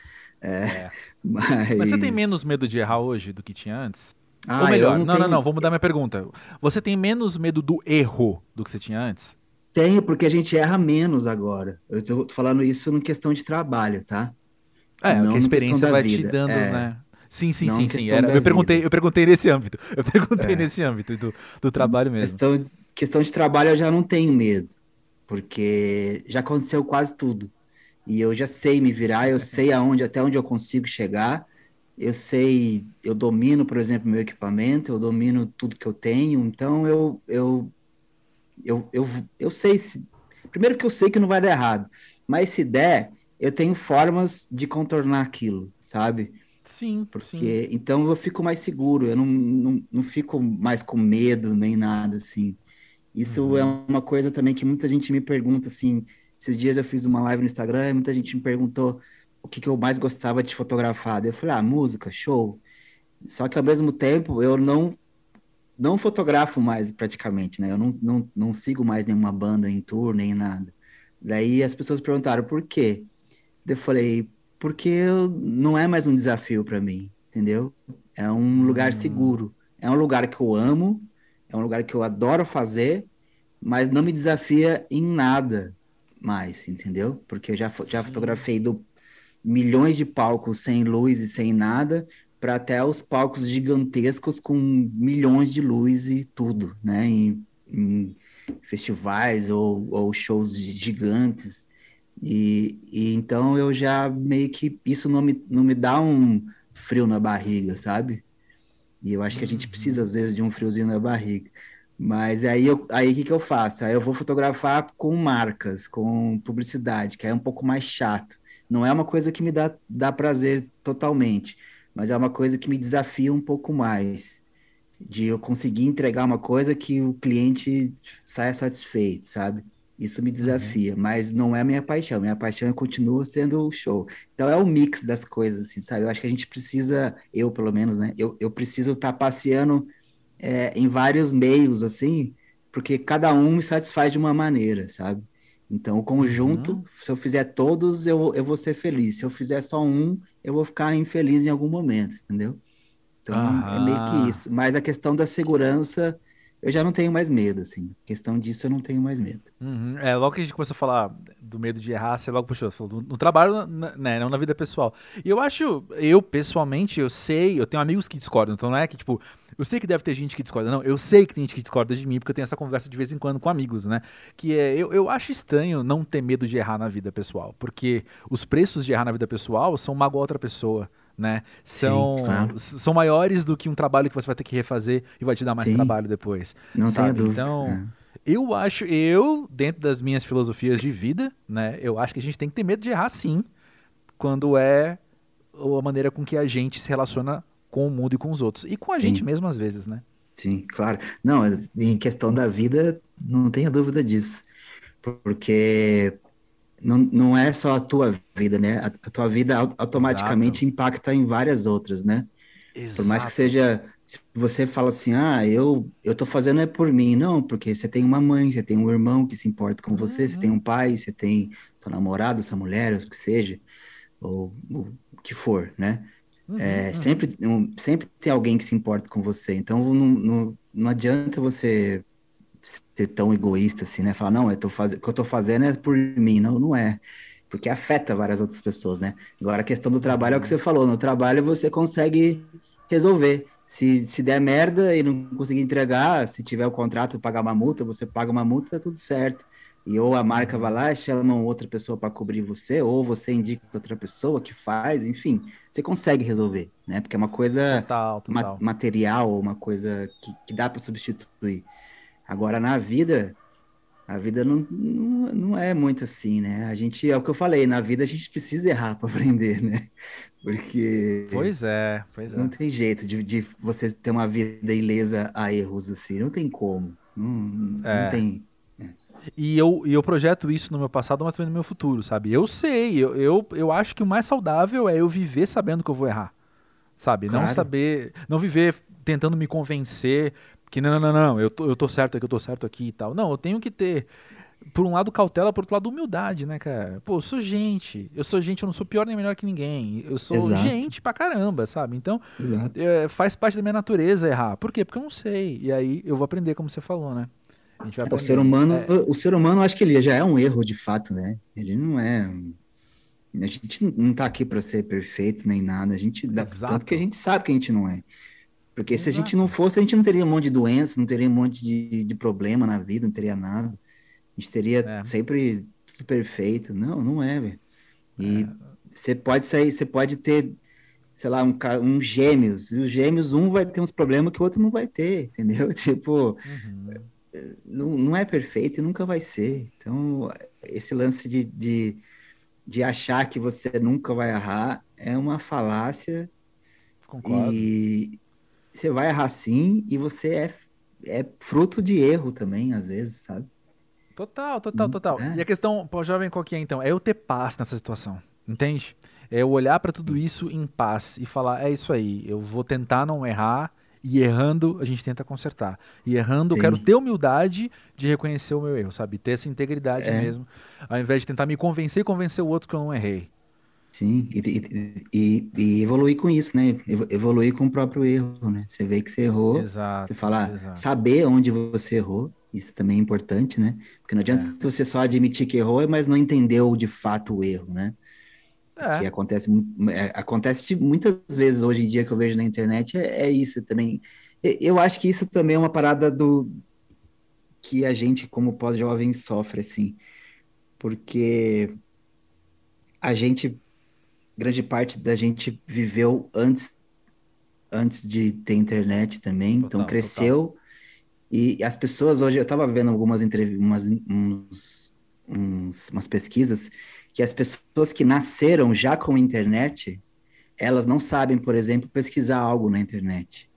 É. Mas, Mas você tem menos medo de errar hoje do que tinha antes? Ah, Ou melhor, não, não, tenho... não, não, vou mudar minha pergunta. Você tem menos medo do erro do que você tinha antes? Tenho, porque a gente erra menos agora. Eu tô falando isso em questão de trabalho, tá? É, não que a experiência vai vida. te dando, é. né? Sim, sim, sim, sim. Era, eu, perguntei, eu perguntei nesse âmbito. Eu perguntei é. nesse âmbito do, do trabalho mesmo. Questão, questão de trabalho eu já não tenho medo, porque já aconteceu quase tudo. E eu já sei me virar, eu sei aonde, até onde eu consigo chegar. Eu sei, eu domino, por exemplo, meu equipamento, eu domino tudo que eu tenho, então eu, eu, eu, eu, eu sei se. Primeiro que eu sei que não vai dar errado, mas se der, eu tenho formas de contornar aquilo, sabe? Sim, porque sim. então eu fico mais seguro, eu não, não, não fico mais com medo nem nada assim. Isso uhum. é uma coisa também que muita gente me pergunta assim. Esses dias eu fiz uma live no Instagram e muita gente me perguntou o que, que eu mais gostava de fotografar. Eu falei, ah, música, show. Só que ao mesmo tempo eu não não fotografo mais praticamente, né? Eu não, não, não sigo mais nenhuma banda em tour, nem nada. Daí as pessoas perguntaram por quê. Eu falei, porque não é mais um desafio para mim, entendeu? É um lugar hum. seguro. É um lugar que eu amo, é um lugar que eu adoro fazer, mas não me desafia em nada mais, entendeu? Porque eu já, já fotografei do milhões de palcos sem luz e sem nada, para até os palcos gigantescos com milhões de luz e tudo, né? Em, em festivais ou, ou shows gigantes. E, e, então eu já meio que isso não me, não me dá um frio na barriga, sabe? E eu acho que a gente precisa, às vezes, de um friozinho na barriga. Mas aí eu, aí o que, que eu faço? Aí eu vou fotografar com marcas, com publicidade, que é um pouco mais chato. Não é uma coisa que me dá, dá prazer totalmente, mas é uma coisa que me desafia um pouco mais. De eu conseguir entregar uma coisa que o cliente saia satisfeito, sabe? Isso me desafia, uhum. mas não é minha paixão. Minha paixão continua sendo o show. Então é o mix das coisas, assim, sabe? Eu acho que a gente precisa, eu pelo menos, né? Eu, eu preciso estar tá passeando é, em vários meios, assim, porque cada um me satisfaz de uma maneira, sabe? Então o conjunto, uhum. se eu fizer todos, eu, eu vou ser feliz. Se eu fizer só um, eu vou ficar infeliz em algum momento, entendeu? Então uhum. é meio que isso. Mas a questão da segurança eu já não tenho mais medo, assim. Questão disso eu não tenho mais medo. Uhum. É, logo que a gente começou a falar do medo de errar, você logo puxou, falou no, trabalho, né, não na vida pessoal. E eu acho, eu pessoalmente, eu sei, eu tenho amigos que discordam, então não é que, tipo, eu sei que deve ter gente que discorda, não, eu sei que tem gente que discorda de mim, porque eu tenho essa conversa de vez em quando com amigos, né? Que é, eu, eu acho estranho não ter medo de errar na vida pessoal, porque os preços de errar na vida pessoal são magoar outra pessoa né? São, Sim, claro. são maiores do que um trabalho que você vai ter que refazer e vai te dar mais Sim. trabalho depois. Não tenho dúvida. Então, é. eu acho, eu, dentro das minhas filosofias de vida, né? Eu acho que a gente tem que ter medo de errar sim, quando é a maneira com que a gente se relaciona com o mundo e com os outros. E com a gente mesmo, às vezes, né? Sim, claro. Não, em questão da vida, não tenho dúvida disso. Porque não, não é só a tua vida, né? A, a tua vida automaticamente Exato. impacta em várias outras, né? Exato. Por mais que seja, se você fala assim, ah, eu eu tô fazendo é por mim, não, porque você tem uma mãe, você tem um irmão que se importa com você, uhum. você tem um pai, você tem seu namorado, sua mulher, o que seja, ou, ou o que for, né? Uhum, é, uhum. Sempre, um, sempre tem alguém que se importa com você, então não, não, não adianta você ser tão egoísta assim, né? Falar, não, eu tô faz... o que eu tô fazendo é por mim. Não, não é. Porque afeta várias outras pessoas, né? Agora, a questão do trabalho é o que você falou. No trabalho você consegue resolver. Se, se der merda e não conseguir entregar, se tiver o contrato pagar uma multa, você paga uma multa, tá tudo certo. E ou a marca vai lá e chama outra pessoa para cobrir você, ou você indica outra pessoa que faz, enfim, você consegue resolver, né? Porque é uma coisa total, total. Ma material, uma coisa que, que dá para substituir. Agora, na vida, a vida não, não, não, é muito assim, né? A gente, é o que eu falei, na vida a gente precisa errar para aprender, né? Porque. Pois é, pois é. Não tem jeito de, de você ter uma vida ilesa a erros assim, não tem como. Não, é. não tem. É. E eu, e eu projeto isso no meu passado, mas também no meu futuro, sabe? Eu sei, eu, eu, eu acho que o mais saudável é eu viver sabendo que eu vou errar, sabe? Claro. Não saber, não viver tentando me convencer que não, não, não, não, eu tô, eu tô certo aqui, eu tô certo aqui e tal. Não, eu tenho que ter por um lado cautela, por outro lado humildade, né, cara? Pô, eu sou gente, eu sou gente, eu não sou pior nem melhor que ninguém, eu sou Exato. gente pra caramba, sabe? Então, é, faz parte da minha natureza errar. Por quê? Porque eu não sei, e aí eu vou aprender como você falou, né? É, o ser humano, é... o ser humano, acho que ele já é um erro de fato, né? Ele não é a gente não tá aqui para ser perfeito nem nada, a gente dá tanto que a gente sabe que a gente não é. Porque Exato. se a gente não fosse, a gente não teria um monte de doença, não teria um monte de, de problema na vida, não teria nada. A gente teria é. sempre tudo perfeito. Não, não é, velho. E é. você pode sair, você pode ter, sei lá, um, um gêmeos, e os gêmeos, um vai ter uns problemas que o outro não vai ter, entendeu? Tipo, uhum. não, não é perfeito e nunca vai ser. Então, esse lance de, de, de achar que você nunca vai errar é uma falácia. Concordo. E você vai errar sim, e você é, é fruto de erro também, às vezes, sabe? Total, total, hum, total. É. E a questão, pô, jovem, qual que é então? É eu ter paz nessa situação, entende? É eu olhar para tudo isso em paz e falar, é isso aí, eu vou tentar não errar, e errando a gente tenta consertar. E errando Sim. eu quero ter humildade de reconhecer o meu erro, sabe? Ter essa integridade é. mesmo, ao invés de tentar me convencer e convencer o outro que eu não errei. Sim, e, e, e, evoluir com isso, né? Evoluir com o próprio erro, né? Você vê que você errou, exato, você fala, exato. saber onde você errou, isso também é importante, né? Porque não adianta é. você só admitir que errou, mas não entendeu de fato o erro, né? É. Que acontece, é, acontece muitas vezes hoje em dia que eu vejo na internet, é, é isso também. Eu acho que isso também é uma parada do que a gente, como pós-jovem, sofre, assim. Porque a gente grande parte da gente viveu antes antes de ter internet também, então total, então cresceu total. e as pessoas hoje eu estava vendo algumas entrevistas, uns, uns, umas pesquisas que as pessoas que nasceram já com internet elas não sabem, por exemplo, pesquisar algo na internet,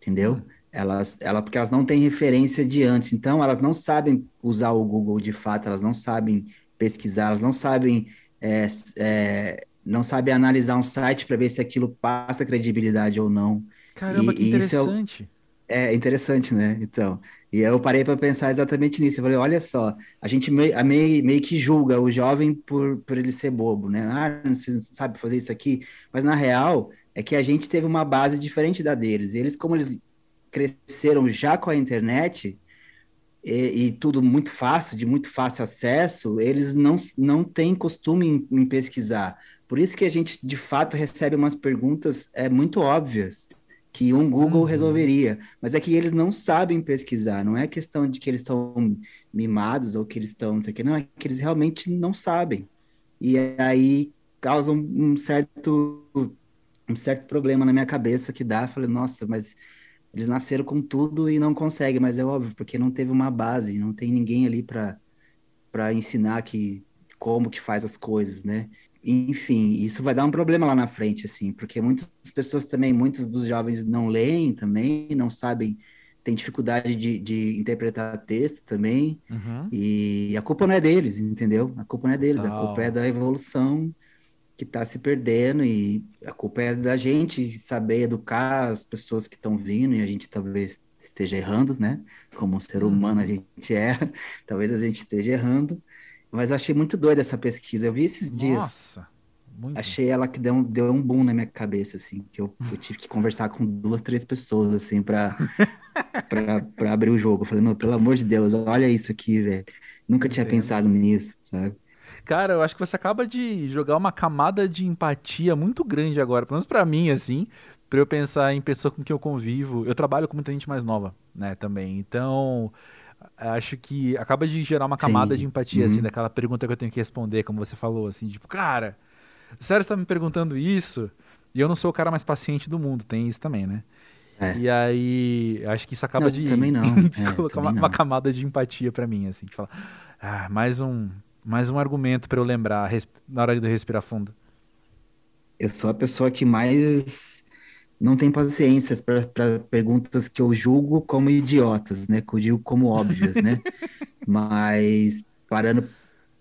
entendeu? Hum. Elas, ela, porque elas não têm referência de antes, então elas não sabem usar o Google de fato, elas não sabem pesquisar, elas não sabem é, é, não sabe analisar um site para ver se aquilo passa credibilidade ou não. Caramba, e, que interessante. É, é, interessante, né? Então, e eu parei para pensar exatamente nisso. Eu falei, olha só, a gente meio, meio, meio que julga o jovem por, por ele ser bobo, né? Ah, não sabe fazer isso aqui. Mas na real, é que a gente teve uma base diferente da deles. E eles, como eles cresceram já com a internet, e, e, tudo muito fácil, de muito fácil acesso, eles não, não têm costume em, em, pesquisar. Por isso que a gente, de fato, recebe umas perguntas é, muito óbvias que um Google uhum. resolveria, mas é que eles não sabem pesquisar, não é questão de que eles estão mimados ou que eles estão, não sei o que, não, é que eles realmente não sabem. E aí causa um, certo um certo problema na minha cabeça que dá, falei, nossa, mas eles nasceram com tudo e não conseguem, mas é óbvio, porque não teve uma base, não tem ninguém ali para para ensinar que como que faz as coisas, né? Enfim, isso vai dar um problema lá na frente, assim, porque muitas pessoas também, muitos dos jovens não leem também, não sabem, têm dificuldade de, de interpretar texto também, uhum. e a culpa não é deles, entendeu? A culpa não é deles, a culpa é da evolução que está se perdendo, e a culpa é da gente saber educar as pessoas que estão vindo, e a gente talvez esteja errando, né? Como um ser humano a uhum. gente é, talvez a gente esteja errando, mas eu achei muito doida essa pesquisa. Eu vi esses Nossa, dias. Nossa. Muito. Achei ela que deu um, deu um boom na minha cabeça, assim, que eu, eu tive que conversar com duas, três pessoas, assim, pra, pra, pra abrir o jogo. Eu falei, meu, pelo amor de Deus, olha isso aqui, velho. Nunca tinha pensado nisso, sabe? Cara, eu acho que você acaba de jogar uma camada de empatia muito grande agora, pelo menos pra mim, assim, pra eu pensar em pessoa com quem eu convivo. Eu trabalho com muita gente mais nova, né, também. Então, acho que acaba de gerar uma camada Sim. de empatia, assim, uhum. assim, daquela pergunta que eu tenho que responder, como você falou, assim, tipo, cara, sério você tá me perguntando isso? E eu não sou o cara mais paciente do mundo, tem isso também, né? É. E aí, acho que isso acaba não, de, também não. de é, colocar uma, uma, camada de empatia para mim, assim, de falar, ah, mais um, mais um argumento para eu lembrar na hora de respirar fundo. Eu sou a pessoa que mais não tem paciência para perguntas que eu julgo como idiotas, né? Que eu digo como óbvias, né? Mas parando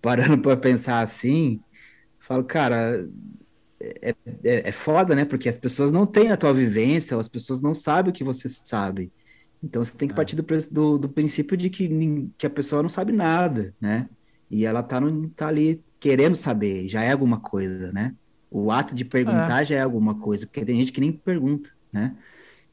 parando para pensar assim, falo, cara, é, é, é foda, né? Porque as pessoas não têm a tua vivência, ou as pessoas não sabem o que você sabe. Então você tem que é. partir do, do, do, princípio de que, que a pessoa não sabe nada, né? E ela tá, no, tá ali querendo saber, já é alguma coisa, né? O ato de perguntar é. já é alguma coisa, porque tem gente que nem pergunta, né?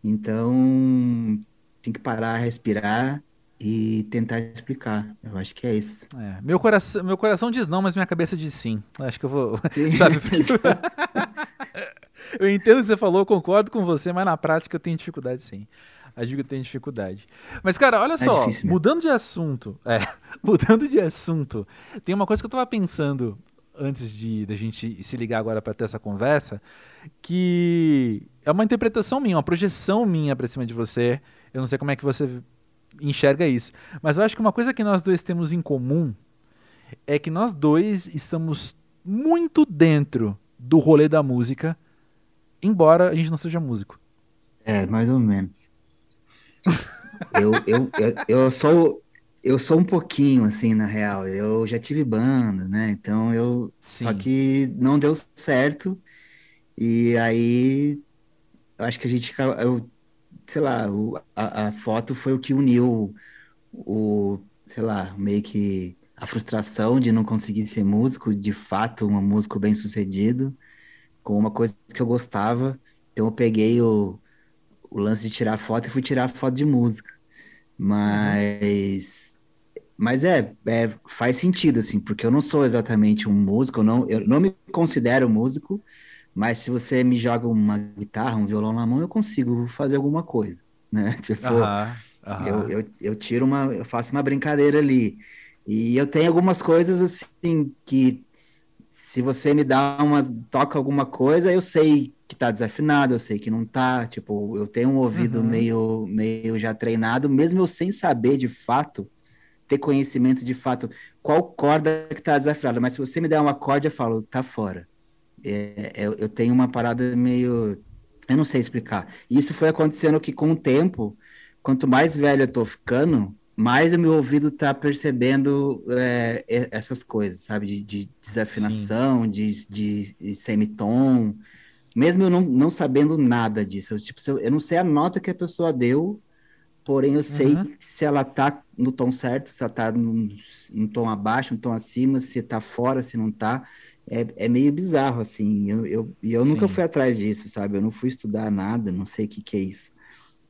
Então tem que parar, respirar e tentar explicar. Eu acho que é isso. É. Meu, coração, meu coração diz não, mas minha cabeça diz sim. Acho que eu vou. Sim, sabe? eu entendo o que você falou, concordo com você, mas na prática eu tenho dificuldade sim. Acho que eu tenho dificuldade. Mas, cara, olha é só, mudando de assunto. É, mudando de assunto. Tem uma coisa que eu tava pensando antes de da gente se ligar agora para ter essa conversa, que é uma interpretação minha, uma projeção minha para cima de você. Eu não sei como é que você enxerga isso, mas eu acho que uma coisa que nós dois temos em comum é que nós dois estamos muito dentro do rolê da música, embora a gente não seja músico. É, mais ou menos. eu, eu, eu, eu sou eu sou um pouquinho assim na real. Eu já tive banda, né? Então eu Sim. só que não deu certo e aí eu acho que a gente eu sei lá, o, a, a, foto foi o que uniu o, sei lá, meio que a frustração de não conseguir ser músico, de fato, um músico bem sucedido, com uma coisa que eu gostava. Então eu peguei o, o lance de tirar foto e fui tirar foto de música. Mas, mas é, é, faz sentido, assim, porque eu não sou exatamente um músico, eu não, eu não me considero músico, mas se você me joga uma guitarra, um violão na mão, eu consigo fazer alguma coisa, né? Tipo, Eu, eu, eu tiro uma, eu faço uma brincadeira ali. E eu tenho algumas coisas assim que se você me dá uma, toca alguma coisa, eu sei que tá desafinado, eu sei que não tá, tipo, eu tenho um ouvido uhum. meio, meio já treinado, mesmo eu sem saber de fato, ter conhecimento de fato, qual corda que tá desafinada, mas se você me der uma corda, eu falo, tá fora. É, eu, é, eu tenho uma parada meio, eu não sei explicar. Isso foi acontecendo que com o tempo, quanto mais velho eu tô ficando, mais o meu ouvido tá percebendo é, essas coisas, sabe? De, de desafinação, de, de, de, semitom. Mesmo eu não, não sabendo nada disso. Eu, tipo, eu não sei a nota que a pessoa deu, porém eu sei uhum. se ela tá no tom certo, se ela tá num, num tom abaixo, num tom acima, se tá fora, se não tá. É, é meio bizarro, assim. Eu, eu, eu nunca fui atrás disso, sabe? Eu não fui estudar nada, não sei o que, que é isso.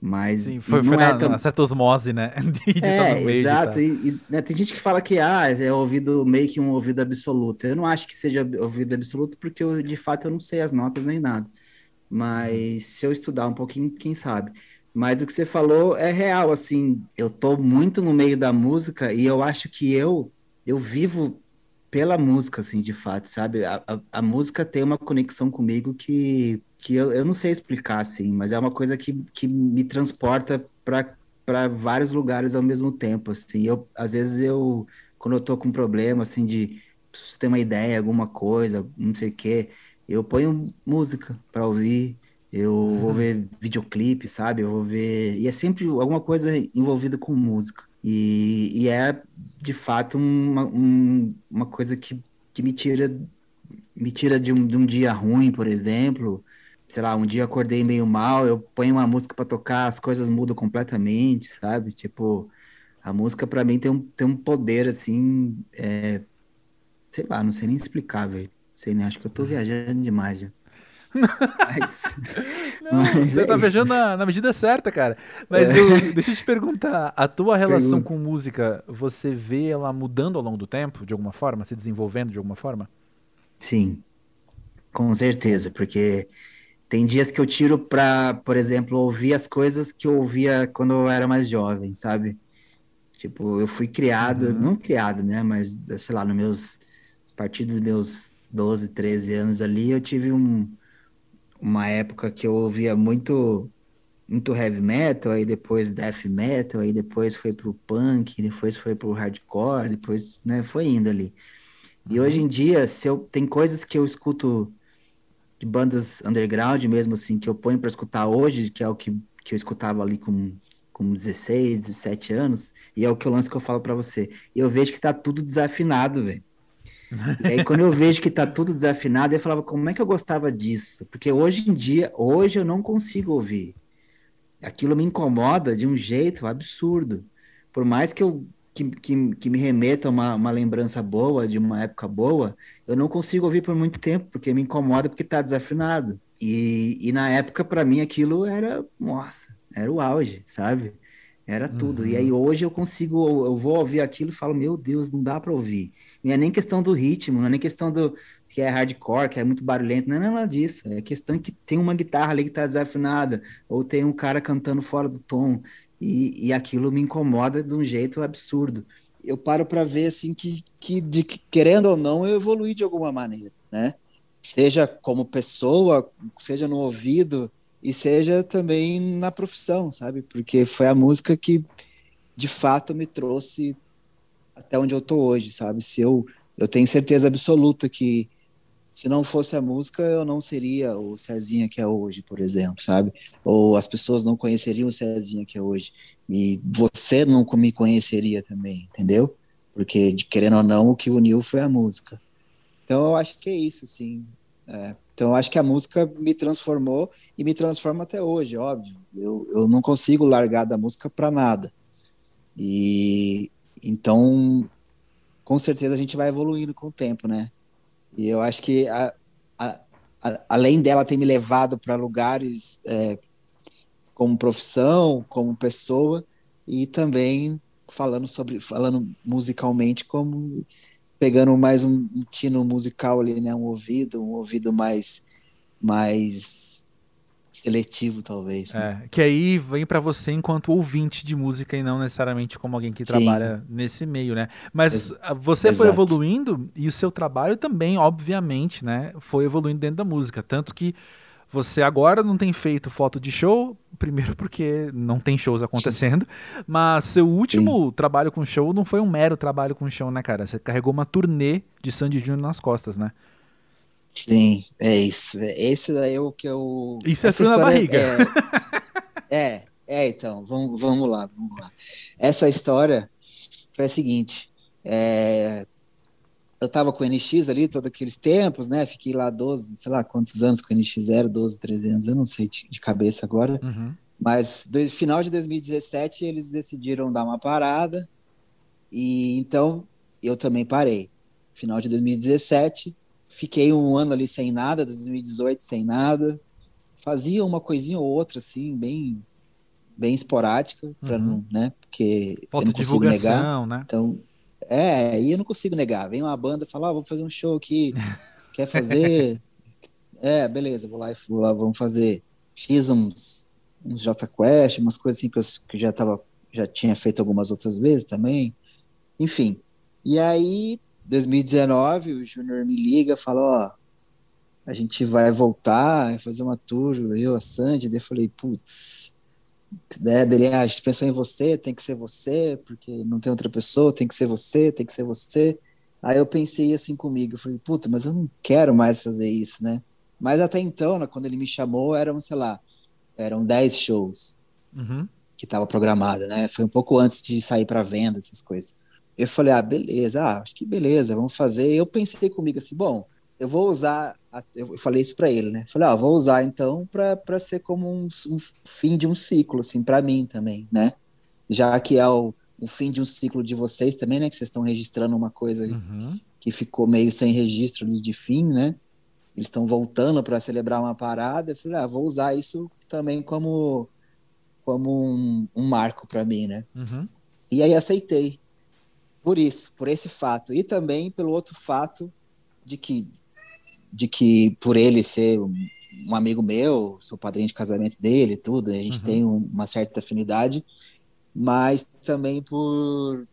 Mas Sim, foi, não foi é na, tão... na certa osmose, né? De, é, exato. E, e né, tem gente que fala que ah, é ouvido meio que um ouvido absoluto. Eu não acho que seja ouvido absoluto, porque eu, de fato eu não sei as notas nem nada. Mas se eu estudar um pouquinho, quem sabe. Mas o que você falou é real, assim, eu tô muito no meio da música e eu acho que eu eu vivo pela música, assim, de fato, sabe? A, a, a música tem uma conexão comigo que que eu, eu não sei explicar, assim, mas é uma coisa que, que me transporta para vários lugares ao mesmo tempo, assim. Eu, às vezes eu, quando eu tô com um problema, assim, de ter uma ideia, alguma coisa, não sei o quê, eu ponho música para ouvir, eu uhum. vou ver videoclipe, sabe? Eu vou ver... E é sempre alguma coisa envolvida com música. E, e é, de fato, uma, um, uma coisa que, que me tira me tira de um, de um dia ruim, por exemplo, sei lá, um dia acordei meio mal, eu ponho uma música para tocar, as coisas mudam completamente, sabe? Tipo, a música para mim tem um, tem um poder assim, é, sei lá, não sei nem explicar, velho. Sei nem, acho que eu tô viajando demais já. Mas, não, mas você é tá viajando na, na, medida certa, cara. Mas é. eu, deixa eu te perguntar, a tua relação Pergunta. com música, você vê ela mudando ao longo do tempo, de alguma forma, se desenvolvendo de alguma forma? Sim, com certeza, porque tem dias que eu tiro para, por exemplo, ouvir as coisas que eu ouvia quando eu era mais jovem, sabe? Tipo, eu fui criado, uhum. não criado, né? Mas, sei lá, nos meus. A partir dos meus 12, 13 anos ali, eu tive um, uma época que eu ouvia muito muito heavy metal, aí depois death metal, aí depois foi pro punk, depois foi pro hardcore, depois, né, foi indo ali. E hoje em dia, se eu tem coisas que eu escuto de bandas underground mesmo, assim, que eu ponho para escutar hoje, que é o que, que eu escutava ali com, com 16, 17 anos, e é o que eu lanço que eu falo para você. E eu vejo que tá tudo desafinado, velho. E aí, quando eu vejo que tá tudo desafinado, eu falava, como é que eu gostava disso? Porque hoje em dia, hoje eu não consigo ouvir. aquilo me incomoda de um jeito absurdo. Por mais que eu que, que, que me remeta a uma, uma lembrança boa, de uma época boa, eu não consigo ouvir por muito tempo, porque me incomoda porque está desafinado. E, e na época, para mim, aquilo era, nossa, era o auge, sabe? Era tudo. Uhum. E aí hoje eu consigo, eu vou ouvir aquilo e falo, meu Deus, não dá para ouvir. Não é nem questão do ritmo, não é nem questão do que é hardcore, que é muito barulhento, não é nada disso. É questão que tem uma guitarra ali que tá desafinada, ou tem um cara cantando fora do tom, e, e aquilo me incomoda de um jeito absurdo. Eu paro para ver assim que, que, de, que, querendo ou não, eu evolui de alguma maneira, né? Seja como pessoa, seja no ouvido, e seja também na profissão, sabe? Porque foi a música que de fato me trouxe até onde eu tô hoje, sabe? Se eu eu tenho certeza absoluta que se não fosse a música, eu não seria o Cezinha que é hoje, por exemplo, sabe? Ou as pessoas não conheceriam o Cezinha que é hoje. E você não me conheceria também, entendeu? Porque, querendo ou não, o que uniu foi a música. Então, eu acho que é isso, sim. É, então, eu acho que a música me transformou e me transforma até hoje, óbvio. Eu, eu não consigo largar da música para nada. E então, com certeza a gente vai evoluindo com o tempo, né? E eu acho que a, a, a, além dela ter me levado para lugares é, como profissão, como pessoa, e também falando sobre, falando musicalmente como pegando mais um, tino musical ali, né? Um ouvido, um ouvido mais, mais seletivo, talvez. Né? É, que aí vem para você enquanto ouvinte de música e não necessariamente como alguém que Sim. trabalha nesse meio, né? Mas Ex você Exato. foi evoluindo e o seu trabalho também, obviamente, né? Foi evoluindo dentro da música. Tanto que você agora não tem feito foto de show, primeiro porque não tem shows acontecendo, mas seu último Sim. trabalho com show não foi um mero trabalho com show, né, cara? Você carregou uma turnê de Sandy Júnior nas costas, né? Sim, é isso. É, esse daí é o que eu. Isso é tudo na barriga. É, é, é, então, vamos, vamos lá, vamos lá. Essa história foi a seguinte. É, eu tava com o NX ali todos aqueles tempos, né? Fiquei lá 12, sei lá quantos anos com o NX0, 12, 13 anos, eu não sei de, cabeça agora. Uhum. Mas no final de 2017 eles decidiram dar uma parada e então eu também parei. Final de 2017, fiquei um ano ali sem nada, 2018 sem nada. Fazia uma coisinha ou outra assim, bem bem esporádica para uhum. não, né? Porque Falta eu não consigo negar. Né? Então, é, e eu não consigo negar. Vem uma banda e fala, ah, vou fazer um show aqui, quer fazer? é, beleza, vou lá e vou lá, vamos fazer. Fiz uns, uns J Quest, umas coisas assim que eu, que já tava, já tinha feito algumas outras vezes também. Enfim. E aí 2019, o Júnior me liga, fala, ó, a gente vai voltar, vai fazer uma tour, eu, a Sandy, daí eu falei, putz, né, dele, ah, a gente pensou em você, tem que ser você, porque não tem outra pessoa, tem que ser você, tem que ser você. Aí eu pensei assim comigo, eu falei, puta, mas eu não quero mais fazer isso, né? Mas até então, né, quando ele me chamou, eram, sei lá, eram 10 shows uhum. que estava programado, né? Foi um pouco antes de sair para venda, essas coisas. Eu falei, ah, beleza, ah, acho que beleza, vamos fazer. Eu pensei comigo assim, bom, eu vou usar, a, eu falei isso para ele, né? Falei, ah, vou usar então para ser como um, um, fim de um ciclo, assim, para mim também, né? Já que é o, o, fim de um ciclo de vocês também, né? Que vocês estão registrando uma coisa uhum. que ficou meio sem registro de fim, né? Eles estão voltando para celebrar uma parada. Eu falei, ah, vou usar isso também como como um, um marco para mim, né? Uhum. E aí aceitei por isso, por esse fato. E também pelo outro fato de que, de que por ele ser um amigo meu, sou padrinho de casamento dele tudo, a gente uhum. tem uma certa afinidade, mas também por,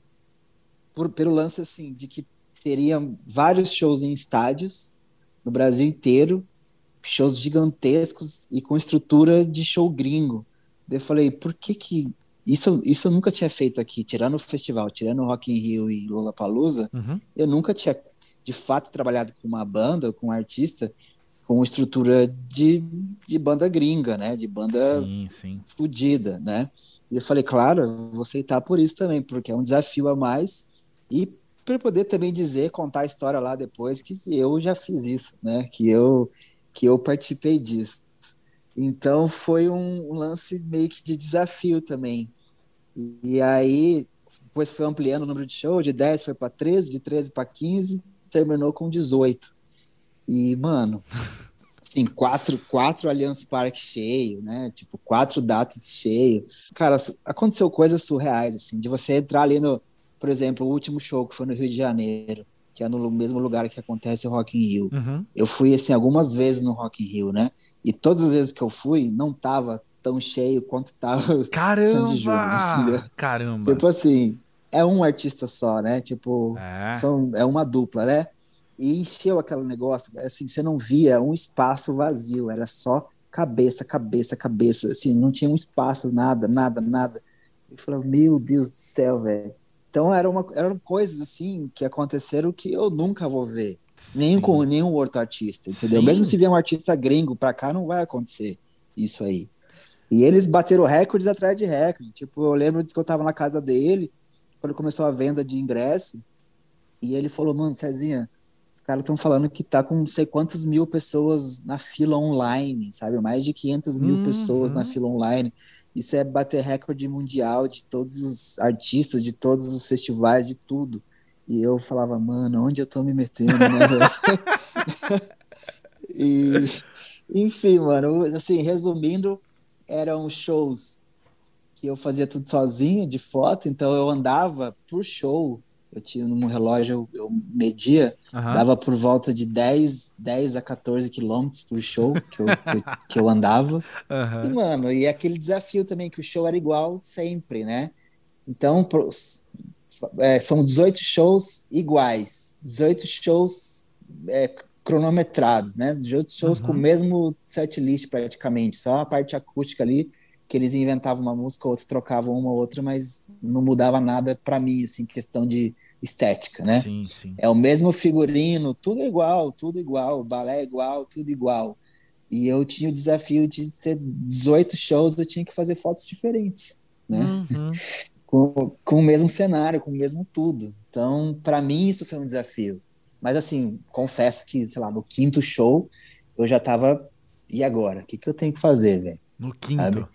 por pelo lance assim de que seriam vários shows em estádios no Brasil inteiro, shows gigantescos e com estrutura de show gringo. Daí eu falei, por que que isso, isso eu nunca tinha feito aqui, tirando o festival, tirando o Rock in Rio e Lollapalooza, uhum. eu nunca tinha, de fato, trabalhado com uma banda, com um artista, com estrutura de, de banda gringa, né? De banda sim, sim. fodida, né? E eu falei, claro, vou aceitar por isso também, porque é um desafio a mais e para poder também dizer, contar a história lá depois que eu já fiz isso, né? Que eu que eu participei disso. Então foi um, um lance meio que de desafio também. E, aí, depois foi ampliando o número de shows, de 10 foi para 13, de 13 para 15, terminou com 18. E, mano, assim, quatro, quatro Allianz Parque cheio, né? Tipo, quatro datas cheio. Cara, aconteceu coisas surreais, assim, de você entrar ali no, por exemplo, o último show que foi no Rio de Janeiro, que é no mesmo lugar que acontece o Rock in Rio. Uhum. Eu fui, assim, algumas vezes no Rock in Rio, né? E todas as vezes que eu fui, não tava tão cheio quanto tava Caramba! Sandy Júnior, entendeu? Caramba! Tipo assim, é um artista só, né? Tipo, É. são, é uma dupla, né? E encheu aquele negócio, assim, você não via um espaço vazio, era só cabeça, cabeça, cabeça, assim, não tinha um espaço, nada, nada, nada. Eu falei, meu Deus do céu, velho. Então era uma, eram coisas assim que aconteceram que eu nunca vou ver, nem Sim. com nenhum outro artista, entendeu? Sim. Mesmo se vier um artista gringo pra cá, não vai acontecer isso aí. E eles bateram recordes atrás de recorde. Tipo, eu lembro que eu tava na casa dele, quando começou a venda de ingresso, e ele falou, mano, Cezinha, os caras estão falando que tá com não sei quantos mil pessoas na fila online, sabe? Mais de 500 mil Uhum. pessoas na fila online. Isso é bater recorde mundial de todos os artistas, de todos os festivais, de tudo. E eu falava, mano, onde eu tô me metendo, né, e, enfim, mano, assim, resumindo, eram shows que eu fazia tudo sozinho, de foto, então eu andava por show. Eu tinha num relógio, eu, eu media, Aham. dava por volta de 10, 10 a 14 quilômetros por show que eu, que, que eu andava. E, Aham. mano, e aquele desafio também, que o show era igual sempre, né? Então, pros- é, são 18 shows iguais, 18 shows é, cronometrados, né? 18 shows Uhum. com o mesmo set list praticamente, só a parte acústica ali, que eles inventavam uma música, outra trocavam uma ou outra, mas não mudava nada pra mim, assim, questão de estética, né? Sim, sim. É o mesmo figurino, tudo igual, tudo igual, balé igual, tudo igual. E eu tinha o desafio de ser 18 shows, eu tinha que fazer fotos diferentes, né? Uhum. Com, com o mesmo cenário, com o mesmo tudo. Então, para mim, isso foi um desafio. Mas, assim, confesso que, sei lá, no quinto show, eu já tava. E agora? O que, que eu tenho que fazer, velho? No quinto.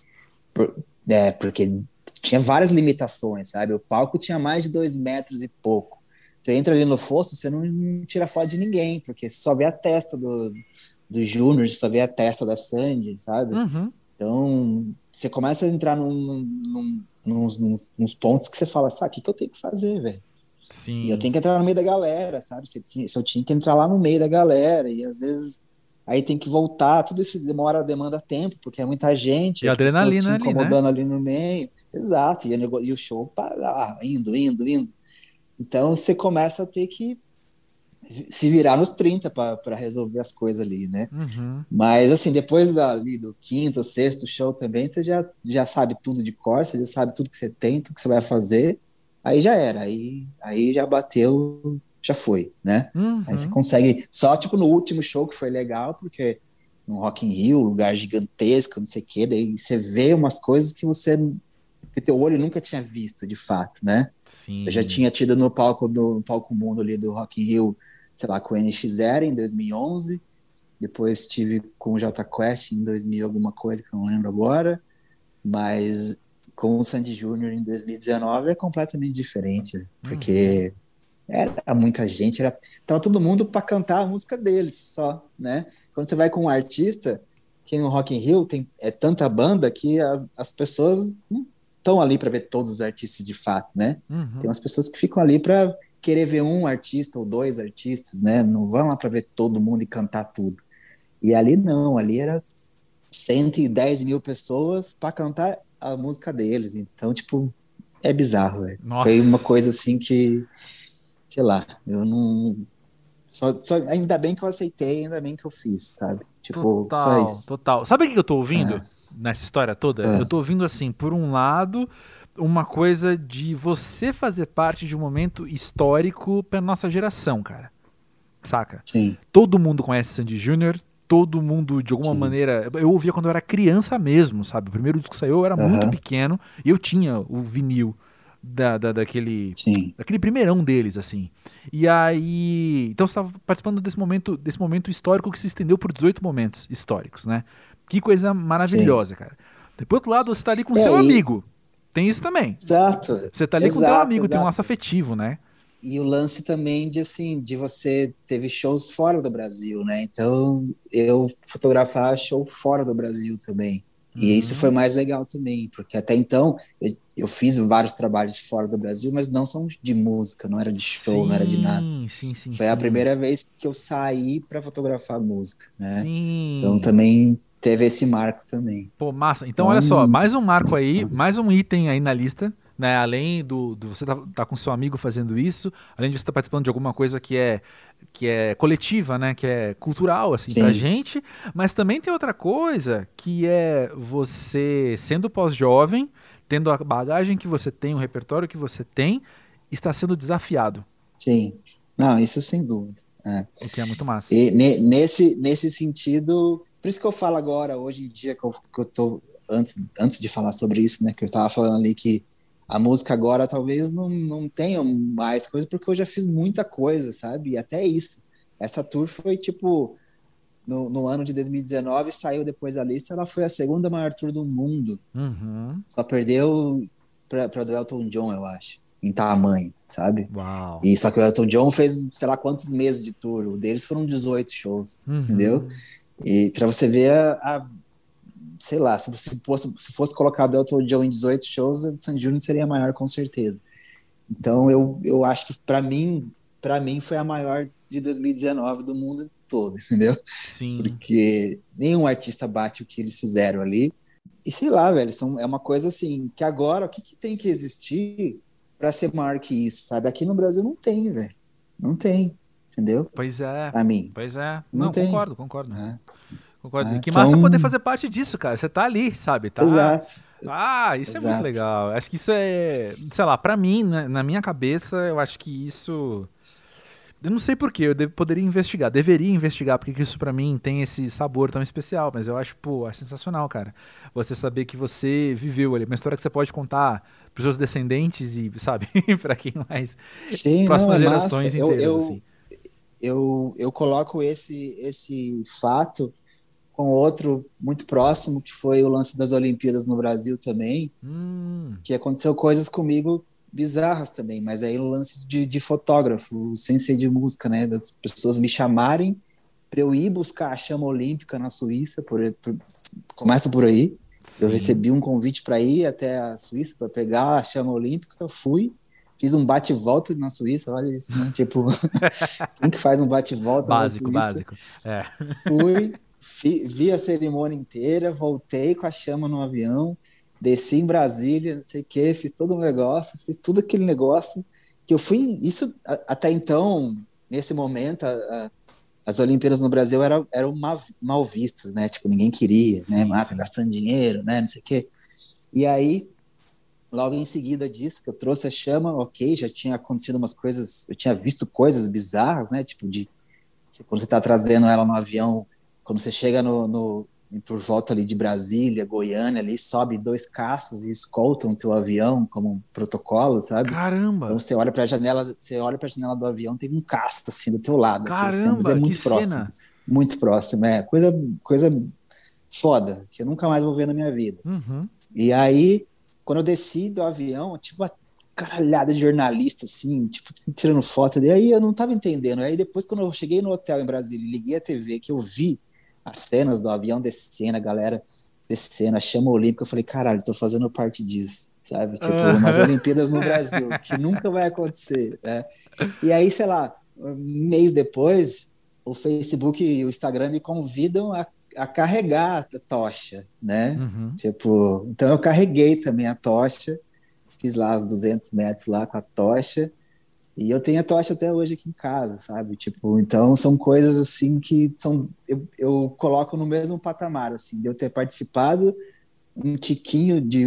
Por- é, porque tinha várias limitações, sabe? O palco tinha mais de dois metros e pouco. Você entra ali no fosso, você não, tira foto de ninguém, porque você só vê a testa do, do Júnior, você só vê a testa da Sandy, sabe? Uhum. Então, você começa a entrar num, num, nos, nos, nos pontos que você fala, sabe, o que, que eu tenho que fazer, velho? Sim. E eu tenho que entrar no meio da galera, sabe? Você tinha, se eu tinha que entrar lá no meio da galera, e às vezes aí tem que voltar, tudo isso demora, demanda tempo, porque é muita gente, E as pessoas adrenalina te ali, né? incomodando ali no meio. Exato, e, o nego- e o show para indo, indo, indo. Então você começa a ter que se virar nos 30 para resolver as coisas ali, né? Uhum. Mas assim, depois da, ali do quinto, sexto show também, você já, já sabe tudo de cor, você já sabe tudo que você tem, tudo que você vai fazer. Aí já era, aí, aí já bateu, já foi, né? Uhum. Aí você consegue, só tipo no último show que foi legal, porque no Rock in Rio, lugar gigantesco, não sei o quê, daí você vê umas coisas que você, que teu olho nunca tinha visto, de fato, né? Sim. Eu já tinha tido no palco do no palco mundo ali do Rock in Rio, sei lá, com o NX0 em 2011. Depois tive com o Jota Quest em 2000 alguma coisa que eu não lembro agora. Mas com o Sandy Júnior em 2019 é completamente diferente, porque era muita gente, era tava todo mundo para cantar a música deles só, né? Quando você vai com um artista, que no Rock in Rio tem é tanta banda que as, as pessoas não estão ali para ver todos os artistas de fato, né? Uhum. Tem umas pessoas que ficam ali para querer ver um artista ou dois artistas, né? Não vão lá para ver todo mundo e cantar tudo. E ali não, ali era 110 mil pessoas para cantar a música deles. Então, tipo, é bizarro, velho. Foi uma coisa assim que, sei lá, eu não. Só, só, ainda bem que eu aceitei, ainda bem que eu fiz, sabe? Tipo, Total, só isso. total. Sabe o que eu tô ouvindo Ah. nessa história toda? Ah. Eu tô ouvindo assim, por um lado, uma coisa de você fazer parte de um momento histórico pra nossa geração, cara. Saca? Sim, Todo mundo conhece Sandy Júnior, todo mundo, de alguma Sim. maneira. Eu ouvia quando eu era criança mesmo, sabe? O primeiro disco que saiu eu era muito Aham. pequeno e eu tinha o vinil da, da, daquele sim. aquele primeirão deles, assim. E aí. Então você estava participando desse momento, desse momento histórico que se estendeu por 18 momentos históricos, né? Que coisa maravilhosa, Sim. cara. Por outro lado, você tá ali com é, seu e... amigo. Tem isso também. Exato. Você tá ali exato, com teu amigo, exato. tem um laço afetivo, né? E o lance também de assim, de você teve shows fora do Brasil, né? Então, eu fotografar show fora do Brasil também. E uhum. isso foi mais legal também, porque até então eu, eu, fiz vários trabalhos fora do Brasil, mas não são de música, não era de show, sim, não era de nada. Sim, sim, foi a primeira vez que eu saí para fotografar música, né? Então também teve esse marco também. Pô, massa. Então, então olha só, mais um marco aí, mais um item aí na lista né? Além do, do você tá, tá, com seu amigo fazendo isso, além de você estar tá participando de alguma coisa que é que é coletiva, né? Que é cultural assim Sim. pra gente, mas também tem outra coisa que é você sendo pós-jovem, tendo a bagagem que você tem, o repertório que você tem, está sendo desafiado. Sim. Não, isso sem dúvida. É. O que é muito massa. E ne, nesse, nesse sentido, por isso que eu falo agora, hoje em dia, que eu, que eu tô, antes, antes de falar sobre isso, né, que eu estava falando ali que a música agora talvez não, não tenha mais coisa, porque eu já fiz muita coisa, sabe? E até isso. Essa tour foi tipo. No, no ano de 2019, saiu depois da lista, ela foi a segunda maior tour do mundo. Uhum. Só perdeu para do Elton John, eu acho, em tamanho, sabe? Uau. E só que o Elton John fez, sei lá quantos meses de tour, o deles foram 18 shows, uhum. entendeu? E para você ver a, a sei lá, se, você fosse, se fosse colocado Elton John em 18 shows, a de San Júnior seria maior com certeza. Então eu, eu acho que para mim, para mim foi a maior de 2019 do mundo todo, entendeu? Sim. Porque nenhum artista bate o que eles fizeram ali. E sei lá, velho, são, é uma coisa assim, que agora o que, que tem que existir para ser maior que isso, sabe? Aqui no Brasil não tem, velho. Não tem, entendeu? Pois é. Pra mim. Pois é. Não, não concordo, concordo. É. Concordo. É, que massa então... poder fazer parte disso, cara. Você tá ali, sabe? Tá... Exato. Ah, isso Exato. é muito legal. Acho que isso é, sei lá, para mim, na, na, minha cabeça, eu acho que isso eu não sei porquê, eu poderia investigar, deveria investigar, porque isso para mim tem esse sabor tão especial, mas eu acho, pô, é sensacional, cara. Você saber que você viveu ali, uma história que você pode contar pros seus descendentes e, sabe, para quem mais. Sim, próximas não, é gerações massa. inteiras. Eu, eu, assim. eu, eu coloco esse, esse fato com outro muito próximo, que foi o lance das Olimpíadas no Brasil também, hum. que aconteceu coisas comigo bizarras também, mas aí o lance de, de fotógrafo, sem ser de música, né, das pessoas me chamarem para eu ir buscar a chama olímpica na Suíça, por, por começa por aí. Sim. Eu recebi um convite para ir até a Suíça para pegar a chama olímpica, eu fui, fiz um bate-volta na Suíça, olha isso, né? Tipo, quem que faz um bate-volta na Suíça? Básico, básico. É. Fui, vi, vi a cerimônia inteira, voltei com a chama no avião, desci em Brasília, não sei o que, fiz todo um negócio, fiz tudo aquele negócio que eu fui. Isso até então, nesse momento, a, a, as Olimpíadas no Brasil eram, eram mal, mal vistas, né? Tipo, ninguém queria, né? Mata ah, gastando dinheiro, né? Não sei o quê. E aí, logo em seguida disso, que eu trouxe a chama, ok, já tinha acontecido umas coisas, eu tinha visto coisas bizarras, né? Tipo, de quando você está trazendo ela no avião, quando você chega no, no, por volta ali de Brasília, Goiânia, ali sobe dois caças e escoltam o teu avião como um protocolo, sabe? Caramba! Então você olha para a janela, você olha para a janela do avião, tem um caça assim do teu lado. Caramba, aqui, assim, é muito próximo, cena. muito próximo, é coisa coisa foda que eu nunca mais vou ver na minha vida. Uhum. E aí, quando eu desci do avião, tipo uma caralhada de jornalista assim, tipo tirando foto. E aí eu não tava entendendo. Aí depois quando eu cheguei no hotel em Brasília, liguei a TV que eu vi as cenas do avião descendo, a galera descendo, a chama olímpica, eu falei, caralho, tô fazendo parte disso, sabe? Tipo, umas Olimpíadas no Brasil, que nunca vai acontecer, né? E aí, sei lá, um mês depois, o Facebook e o Instagram me convidam a, a carregar a tocha, né? Uhum. Tipo, então eu carreguei também a tocha, fiz lá os 200 metros lá com a tocha, e eu tenho a tocha até hoje aqui em casa, sabe? Tipo, então são coisas assim que são eu, eu coloco no mesmo patamar, assim, de eu ter participado um tiquinho de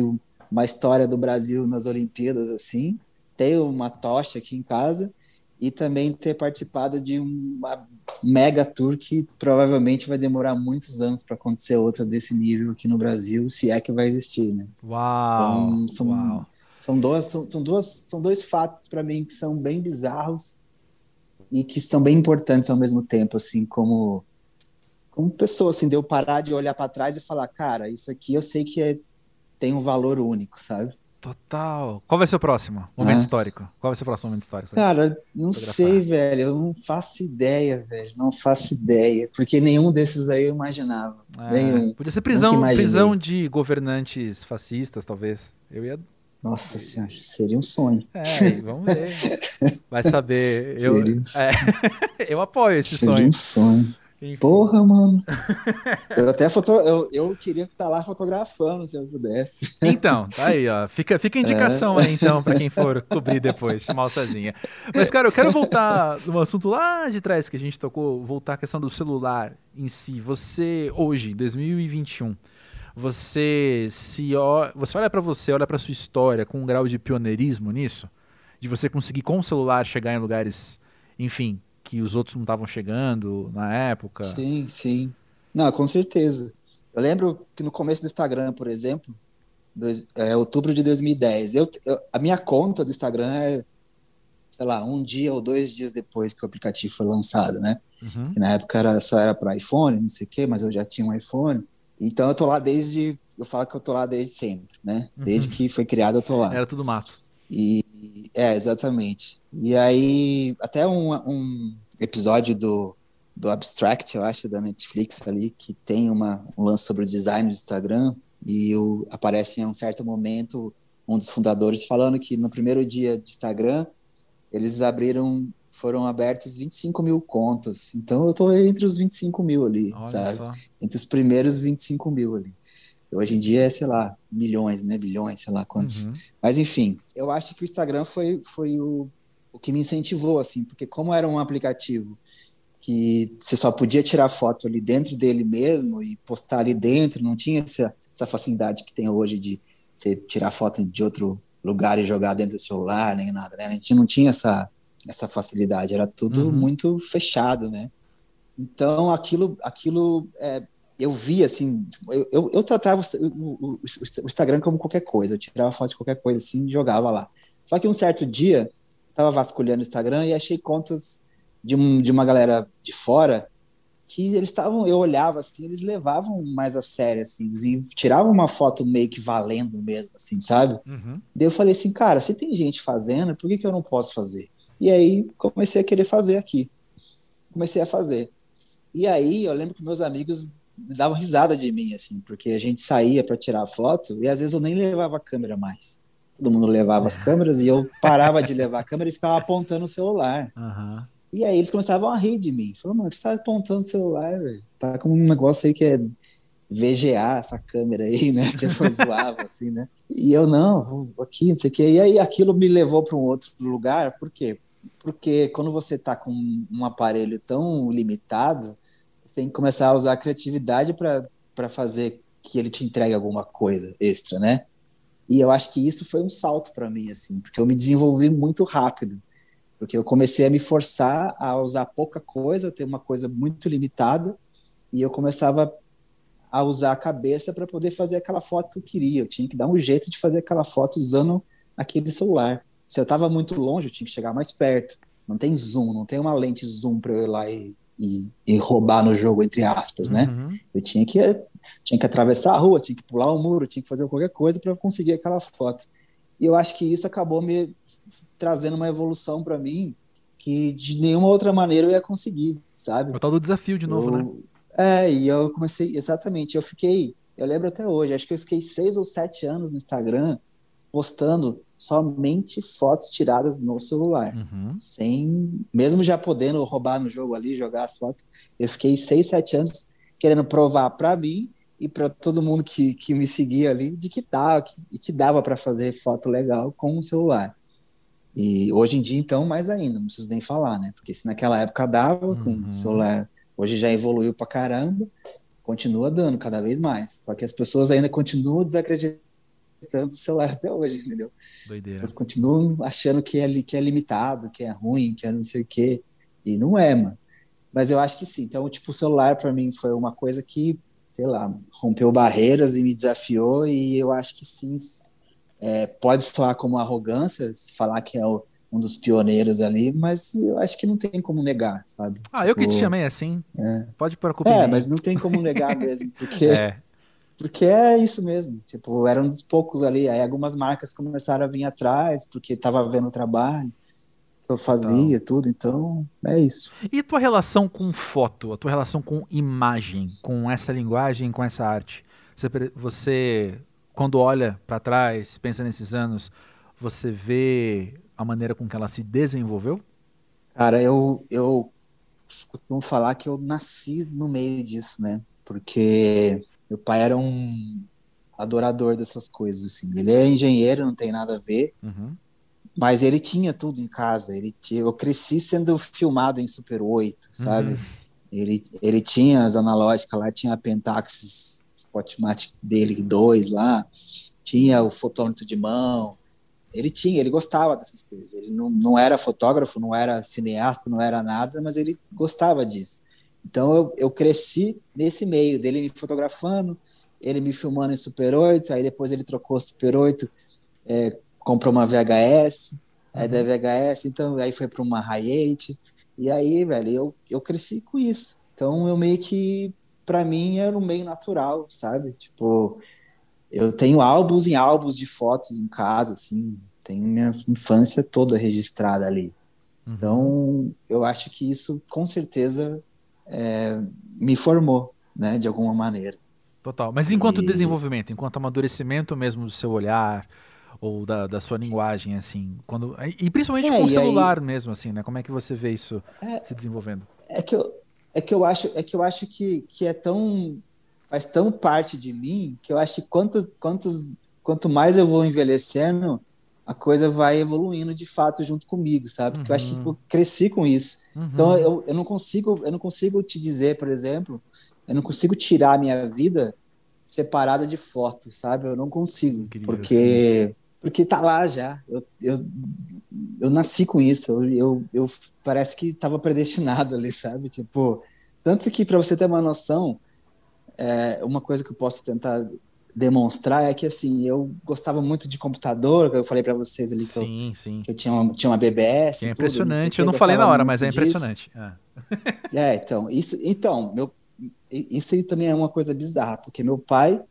uma história do Brasil nas Olimpíadas, assim, ter uma tocha aqui em casa e também ter participado de uma mega tour que provavelmente vai demorar muitos anos para acontecer outra desse nível aqui no Brasil, se é que vai existir, né? Uau! Então, são, uau. São, duas, são, são, duas, são dois fatos para mim que são bem bizarros e que são bem importantes ao mesmo tempo, assim, como como pessoa, assim, deu parar de olhar para trás e falar, cara, isso aqui eu sei que é, tem um valor único, sabe? Total. Qual vai ser o próximo momento histórico? Qual vai ser o próximo momento histórico? Cara, não sei, velho. Eu não faço ideia, velho. Não faço ideia. Porque nenhum desses aí eu imaginava. Nenhum. Podia ser prisão, prisão de governantes fascistas, talvez. Eu ia nossa senhora, seria um sonho. É, vamos ver. Vai saber. Eu, um... é, eu apoio esse seria sonho. um sonho. Enfim. Porra, mano. Eu até foto... eu, eu queria estar lá fotografando se eu pudesse. Então, tá aí, ó. Fica, fica a indicação é. aí, então, para quem for cobrir depois, Cezinha. Mas, cara, eu quero voltar no assunto lá de trás que a gente tocou, voltar à questão do celular em si. Você, hoje, 2021, você se você olha para você, olha para sua história com um grau de pioneirismo nisso? De você conseguir com o celular chegar em lugares, enfim, que os outros não estavam chegando na época. Sim, sim. Não, com certeza. Eu lembro que no começo do Instagram, por exemplo, dois, é, outubro de 2010, eu, eu, a minha conta do Instagram é, sei lá, um dia ou dois dias depois que o aplicativo foi lançado, né? Uhum. Na época era, só era para iPhone, não sei o quê, mas eu já tinha um iPhone. Então eu tô lá desde, eu falo que eu tô lá desde sempre, né? Desde uhum. que foi criado eu tô lá. Era tudo mato. E é, exatamente. E aí, até um, um episódio do, do Abstract, eu acho, da Netflix ali, que tem uma, um lance sobre o design do Instagram, e o, aparece em um certo momento um dos fundadores falando que no primeiro dia de Instagram, eles abriram, foram abertas 25 mil contas. Então eu tô entre os 25 mil ali, Olha sabe? Só. Entre os primeiros 25 mil ali. Hoje em dia é, sei lá, milhões, né? Bilhões, sei lá quantos. Uhum. Mas enfim, eu acho que o Instagram foi, foi o, o que me incentivou, assim, porque como era um aplicativo que você só podia tirar foto ali dentro dele mesmo e postar ali dentro, não tinha essa, essa facilidade que tem hoje de você tirar foto de outro lugar e jogar dentro do celular, nem nada, né? A gente não tinha essa, essa facilidade, era tudo uhum. muito fechado, né? Então, aquilo, aquilo é, eu via assim, eu, eu, eu tratava o, o, o, Instagram como qualquer coisa, eu tirava foto de qualquer coisa assim e jogava lá. Só que um certo dia, estava vasculhando o Instagram e achei contas de, um, de uma galera de fora que eles estavam, eu olhava assim, eles levavam mais a sério, assim, e tiravam uma foto meio que valendo mesmo, assim, sabe? Uhum. Daí eu falei assim, cara, se tem gente fazendo, por que, que eu não posso fazer? E aí comecei a querer fazer aqui. Comecei a fazer. E aí eu lembro que meus amigos davam risada de mim, assim, porque a gente saía para tirar foto e às vezes eu nem levava a câmera mais. Todo mundo levava as câmeras e eu parava de levar a câmera e ficava apontando o celular. Uhum. E aí eles começavam a rir de mim. Falaram, mano, você tá apontando o celular, velho? Tá com um negócio aí que é VGA, essa câmera aí, né? Tipo, zoava, assim, né? E eu, não, vou aqui, não sei o quê. E aí aquilo me levou para um outro lugar, por quê? Porque quando você tá com um aparelho tão limitado, tem que começar a usar a criatividade para fazer que ele te entregue alguma coisa extra, né? E eu acho que isso foi um salto para mim, assim, porque eu me desenvolvi muito rápido, porque eu comecei a me forçar a usar pouca coisa, ter uma coisa muito limitada, e eu começava a usar a cabeça para poder fazer aquela foto que eu queria. Eu tinha que dar um jeito de fazer aquela foto usando aquele celular. Se eu estava muito longe, eu tinha que chegar mais perto. Não tem zoom, não tem uma lente zoom para eu ir lá e e, e, roubar no jogo, entre aspas, né? Uhum. Eu tinha que, tinha que atravessar a rua, tinha que pular um muro, tinha que fazer qualquer coisa para conseguir aquela foto. E eu acho que isso acabou me trazendo uma evolução para mim que de nenhuma outra maneira eu ia conseguir, sabe? O tal do desafio de novo, eu, né? É, e eu comecei, exatamente, eu fiquei, eu lembro até hoje, acho que eu fiquei seis ou sete anos no Instagram postando somente fotos tiradas no celular. Uhum. Sem, mesmo já podendo roubar no jogo ali, jogar as fotos, eu fiquei seis, sete anos querendo provar para mim e para todo mundo que, que me seguia ali de que dava, que, que dava para fazer foto legal com o celular. E hoje em dia, então, mais ainda, não preciso nem falar, né? Porque se naquela época dava uhum. com o celular, hoje já evoluiu para caramba, continua dando cada vez mais. Só que as pessoas ainda continuam desacreditando tanto celular até hoje, entendeu? Doideira. Vocês continuam achando que é, que é limitado, que é ruim, que é não sei o quê. E não é, mano. Mas eu acho que sim. Então, tipo, o celular para mim foi uma coisa que, sei lá, rompeu barreiras e me desafiou. E eu acho que sim, é, pode soar como arrogância, falar que é o, um dos pioneiros ali, mas eu acho que não tem como negar, sabe? Ah, eu que te Tipo, chamei assim. É, Pode em é mas não tem como negar mesmo, porque É, Porque é isso mesmo, tipo, era um dos poucos ali. Aí algumas marcas começaram a vir atrás, porque tava vendo o trabalho que eu fazia, tudo. Então, é isso. E tua relação com foto, a tua relação com imagem, com essa linguagem, com essa arte? Você, você quando olha para trás, pensa nesses anos, você vê a maneira com que ela se desenvolveu? Cara, eu, eu costumo falar que eu nasci no meio disso, né? Porque meu pai era um adorador dessas coisas, assim. Ele é engenheiro, não tem nada a ver, Uhum. mas ele tinha tudo em casa. Ele tinha, eu cresci sendo filmado em Super 8, sabe? Uhum. Ele, ele tinha as analógicas lá, tinha a Pentax Spotmatic dele 2 lá, tinha o fotômetro de mão. Ele tinha, ele gostava dessas coisas. Ele não, não era fotógrafo, não era cineasta, não era nada, mas ele gostava disso. Então eu, eu cresci nesse meio dele me fotografando, ele me filmando em Super 8, aí depois ele trocou Super 8, é, comprou uma VHS, aí da VHS, então aí foi para uma Hi8, e aí, velho, eu, eu cresci com isso. Então eu meio que, para mim, era um meio natural, sabe? Tipo, eu tenho álbuns e álbuns de fotos em casa, assim, tenho minha infância toda registrada ali. Uhum. Então, eu acho que isso, com certeza, é, me formou, né, de alguma maneira. Total. Mas enquanto E- desenvolvimento, enquanto amadurecimento mesmo do seu olhar ou da, da sua linguagem, assim, quando e principalmente É, com o e aí- celular mesmo, assim, né? Como é que você vê isso É. se desenvolvendo? É que eu, é que eu acho, é que eu acho que, que é tão faz tão parte de mim que eu acho que quanto, quantos, quanto mais eu vou envelhecendo, a coisa vai evoluindo de fato junto comigo, sabe? Porque eu acho que Uhum. eu cresci com isso. Uhum. Então eu, eu não consigo, eu não consigo te dizer, por exemplo, eu não consigo tirar a minha vida separada de fotos, sabe? Eu não consigo, Incrível, porque porque tá lá já. Eu, eu, eu nasci com isso. Eu, eu, eu parece que estava predestinado ali, sabe? Tipo, tanto que para você ter uma noção, é, uma coisa que eu posso tentar demonstrar é que assim, eu gostava muito de computador, eu falei para vocês ali que eu Sim, sim. que eu tinha uma, tinha uma BBS. É tudo, não sei o impressionante. quê, Eu não falei na hora, mas é impressionante. É. É, então, isso, então, meu, isso aí também é uma coisa bizarra, porque meu pai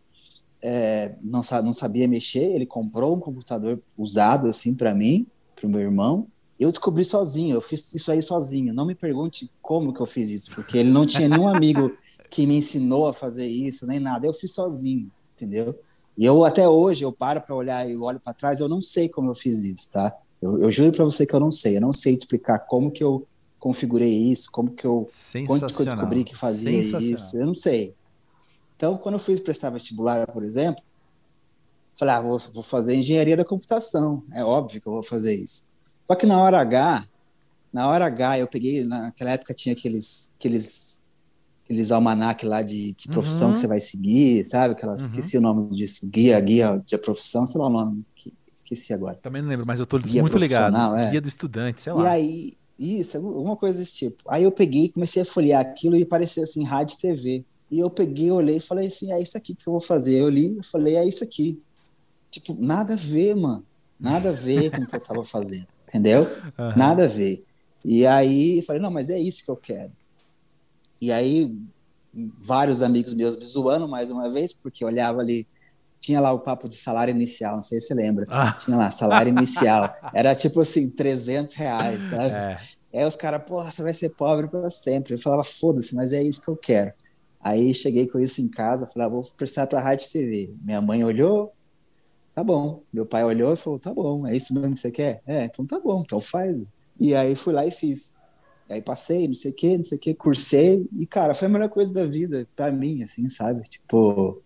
é, não, não sabia mexer, ele comprou um computador usado assim para mim, para o meu irmão. Eu descobri sozinho, eu fiz isso aí sozinho. Não me pergunte como que eu fiz isso, porque ele não tinha nenhum amigo que me ensinou a fazer isso, nem nada. Eu fiz sozinho, entendeu? E eu até hoje eu paro para olhar e olho para trás, eu não sei como eu fiz isso, tá? Eu, eu juro para você que eu não sei, eu não sei te explicar como que eu configurei isso, como que eu quando que eu descobri que fazia isso, eu não sei. Então, quando eu fui prestar vestibular, por exemplo, falei, ah, vou, vou fazer engenharia da computação. É óbvio que eu vou fazer isso. Só que na hora H, na hora H, eu peguei, naquela época tinha aqueles, aqueles, aqueles almanac lá de, de profissão Uhum. que você vai seguir, sabe? Aquelas, Uhum. Esqueci o nome disso, guia, guia de profissão, sei lá o nome, que- esqueci agora. Também não lembro, mas eu tô Guia muito ligado. é. Guia do estudante, sei E lá. aí, isso, alguma coisa desse tipo. Aí eu peguei, e comecei a folhear aquilo e apareceu assim, rádio e TV. E eu peguei, olhei e falei assim, é isso aqui que eu vou fazer. Eu li e falei, é isso aqui. Tipo, nada a ver, mano. Nada a ver com o que eu tava fazendo, entendeu? Aham. Nada a ver. E aí, eu falei, não, mas é isso que eu quero. E aí, vários amigos meus me zoando mais uma vez, porque eu olhava ali, tinha lá o papo de salário inicial, não sei se você lembra. Ah, Tinha lá, salário inicial. Era tipo assim, 300 reais, sabe? é. Aí os caras, porra, você vai ser pobre para sempre. Eu falava, foda-se, mas é isso que eu quero. Aí cheguei com isso em casa, falei, ah, vou prestar para a Rádio TV. Minha mãe olhou, tá bom. Meu pai olhou e falou, tá bom, é isso mesmo que você quer? É, então tá bom, então faz. E aí fui lá e fiz. E aí passei, não sei o que, não sei o que, cursei. E, cara, foi a melhor coisa da vida para mim, assim, sabe? Tipo,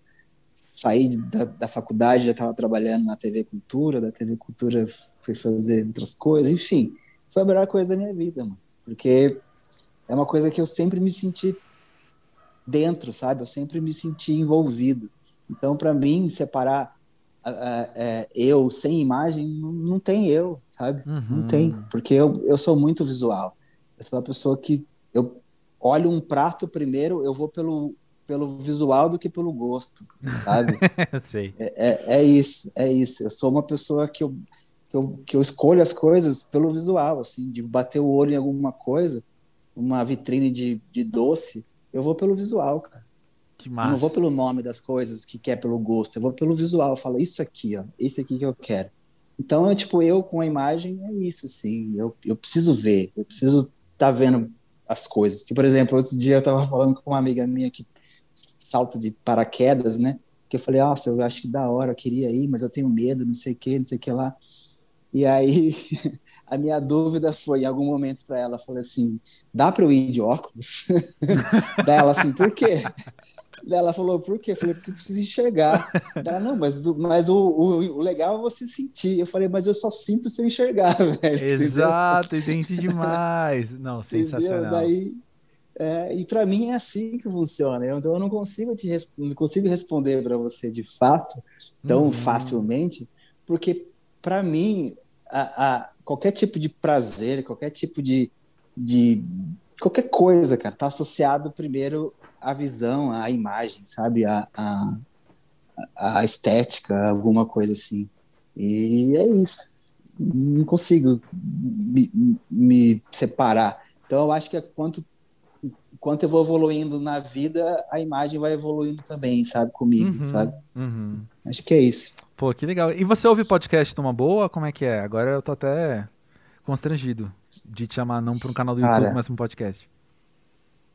saí da, da faculdade, já estava trabalhando na TV Cultura, da TV Cultura fui fazer outras coisas, enfim foi a melhor coisa da minha vida, mano. Porque é uma coisa que eu sempre me senti dentro, sabe? Eu sempre me senti envolvido. Então, para mim, separar a- a- é, eu sem imagem, não, não tem eu, sabe? Uhum. Não tem, porque eu, eu sou muito visual. Eu sou uma pessoa que eu olho um prato primeiro, eu vou pelo, pelo visual do que pelo gosto, sabe? Sei. É, é isso, é isso. Eu sou uma pessoa que eu, que eu, que eu escolho as coisas pelo visual, assim, de bater o olho em alguma coisa, uma vitrine de, de doce, eu vou pelo visual, cara. Que Eu massa. não vou pelo nome das coisas que quer pelo gosto, eu vou pelo visual, eu falo isso aqui, ó, esse aqui que eu quero. Então, é tipo, eu com a imagem é isso, assim, eu, eu preciso ver, eu preciso tá vendo as coisas. Que, por exemplo, outro dia eu tava falando com uma amiga minha que salta de paraquedas, né? Que eu falei, nossa, eu acho que da hora, eu queria ir, mas eu tenho medo, não sei o que, não sei o que lá. E aí, a minha dúvida foi, em algum momento para ela, eu falei assim, dá para eu ir de óculos? Daí ela assim, por quê? Ela falou, por quê? Eu falei, porque eu preciso enxergar. Ela, não, mas, mas o, o, o legal é você sentir. Eu falei, mas eu só sinto se eu enxergar, velho. Exato, entendi demais. Não, Entendeu? sensacional. Daí, é, e para mim é assim que funciona. Eu- Então eu não consigo te não consigo responder para você de fato tão Uhum. facilmente, porque para mim a, a- qualquer tipo de prazer, qualquer tipo de, de qualquer coisa, cara, tá associado primeiro à visão, à imagem, sabe, à, à, à estética, alguma coisa assim. E é isso. Não consigo me, me separar. Então eu acho que é quanto quanto eu vou evoluindo na vida, a imagem vai evoluindo também, sabe, comigo, Uhum, sabe? uhum. Acho que é isso. Pô, que legal. E você ouve podcast numa boa? Como é que é? Agora eu tô até constrangido de te chamar não pra um canal do Cara. YouTube, mas pra um podcast.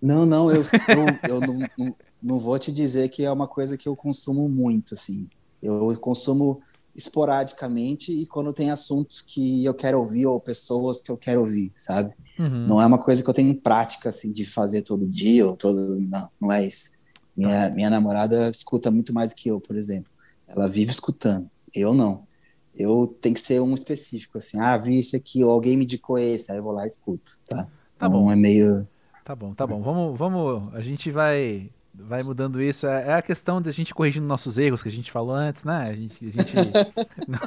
Não, não, eu, eu, eu não, não, não vou te dizer que é uma coisa que eu consumo muito, assim. Eu consumo esporadicamente e quando tem assuntos que eu quero ouvir ou pessoas que eu quero ouvir, sabe? Uhum. Não é uma coisa que eu tenho prática, assim, de fazer todo dia ou todo... Não, não é isso. Minha, minha namorada escuta muito mais que eu, por exemplo. Ela vive escutando. Eu não. Eu tenho que ser um específico, assim. Ah, vi esse aqui, ou alguém me indicou esse, aí eu vou lá e escuto, tá? Tá então bom. é meio... Tá bom, tá bom. Vamos, vamos. A gente vai, vai mudando isso. É, é a questão da gente corrigindo nossos erros que a gente falou antes, né? A gente. A gente... Não,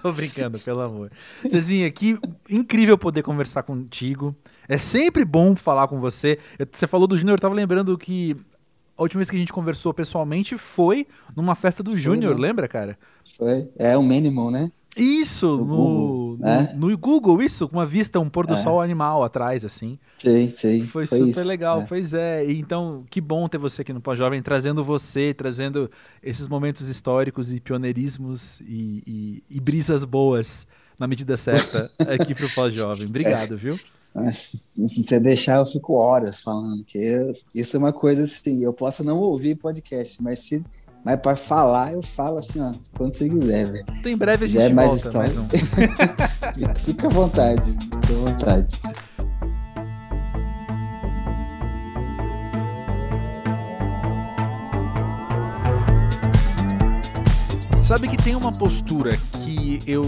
Tô brincando, pelo amor. Cezinha, que incrível poder conversar contigo. É sempre bom falar com você. Você falou do Júnior, eu tava lembrando que a última vez que a gente conversou pessoalmente foi numa festa do Júnior, né? lembra, cara? Foi. É o mínimo, né? Isso, No no, Google, né? no Google, isso, com uma vista, um pôr do É. sol animal atrás, assim. Sei, sei. Foi, super isso, legal, é. pois é. Então, que bom ter você aqui no Pós-Jovem, trazendo você, trazendo esses momentos históricos e pioneirismos e, e- e brisas boas na medida certa aqui pro Pós-Jovem. Obrigado, viu? Se você deixar, eu fico horas falando, que eu- isso é uma coisa assim, eu posso não ouvir podcast, mas se mas para falar, eu falo assim, ó, quando você quiser, velho. Então, em breve a Quiser gente mais volta, mais história. um. Fica, fica à vontade, fica à vontade. Sabe que tem uma postura que eu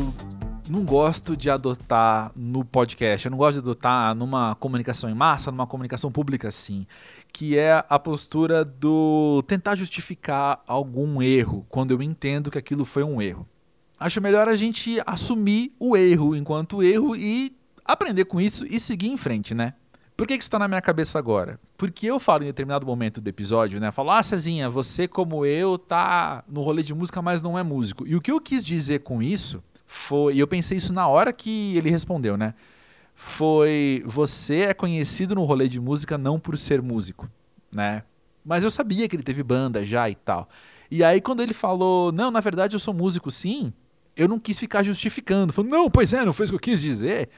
não gosto de adotar no podcast, eu não gosto de adotar numa comunicação em massa, numa comunicação pública assim, que é a postura do tentar justificar algum erro quando eu entendo que aquilo foi um erro. Acho melhor a gente assumir o erro enquanto erro e aprender com isso e seguir em frente, né? Por que que isso está na minha cabeça agora? Porque eu falo em determinado momento do episódio, né? Falo, ah, Cezinha, você como eu tá no rolê de música, mas não é músico. E o que eu quis dizer com isso foi, e eu pensei isso na hora que ele respondeu, né? Foi, você é conhecido no rolê de música não por ser músico, né? Mas eu sabia que ele teve banda já e tal. E aí quando ele falou, não, na verdade eu sou músico sim, eu não quis ficar justificando. Falando, não, pois é, não foi isso que eu quis dizer.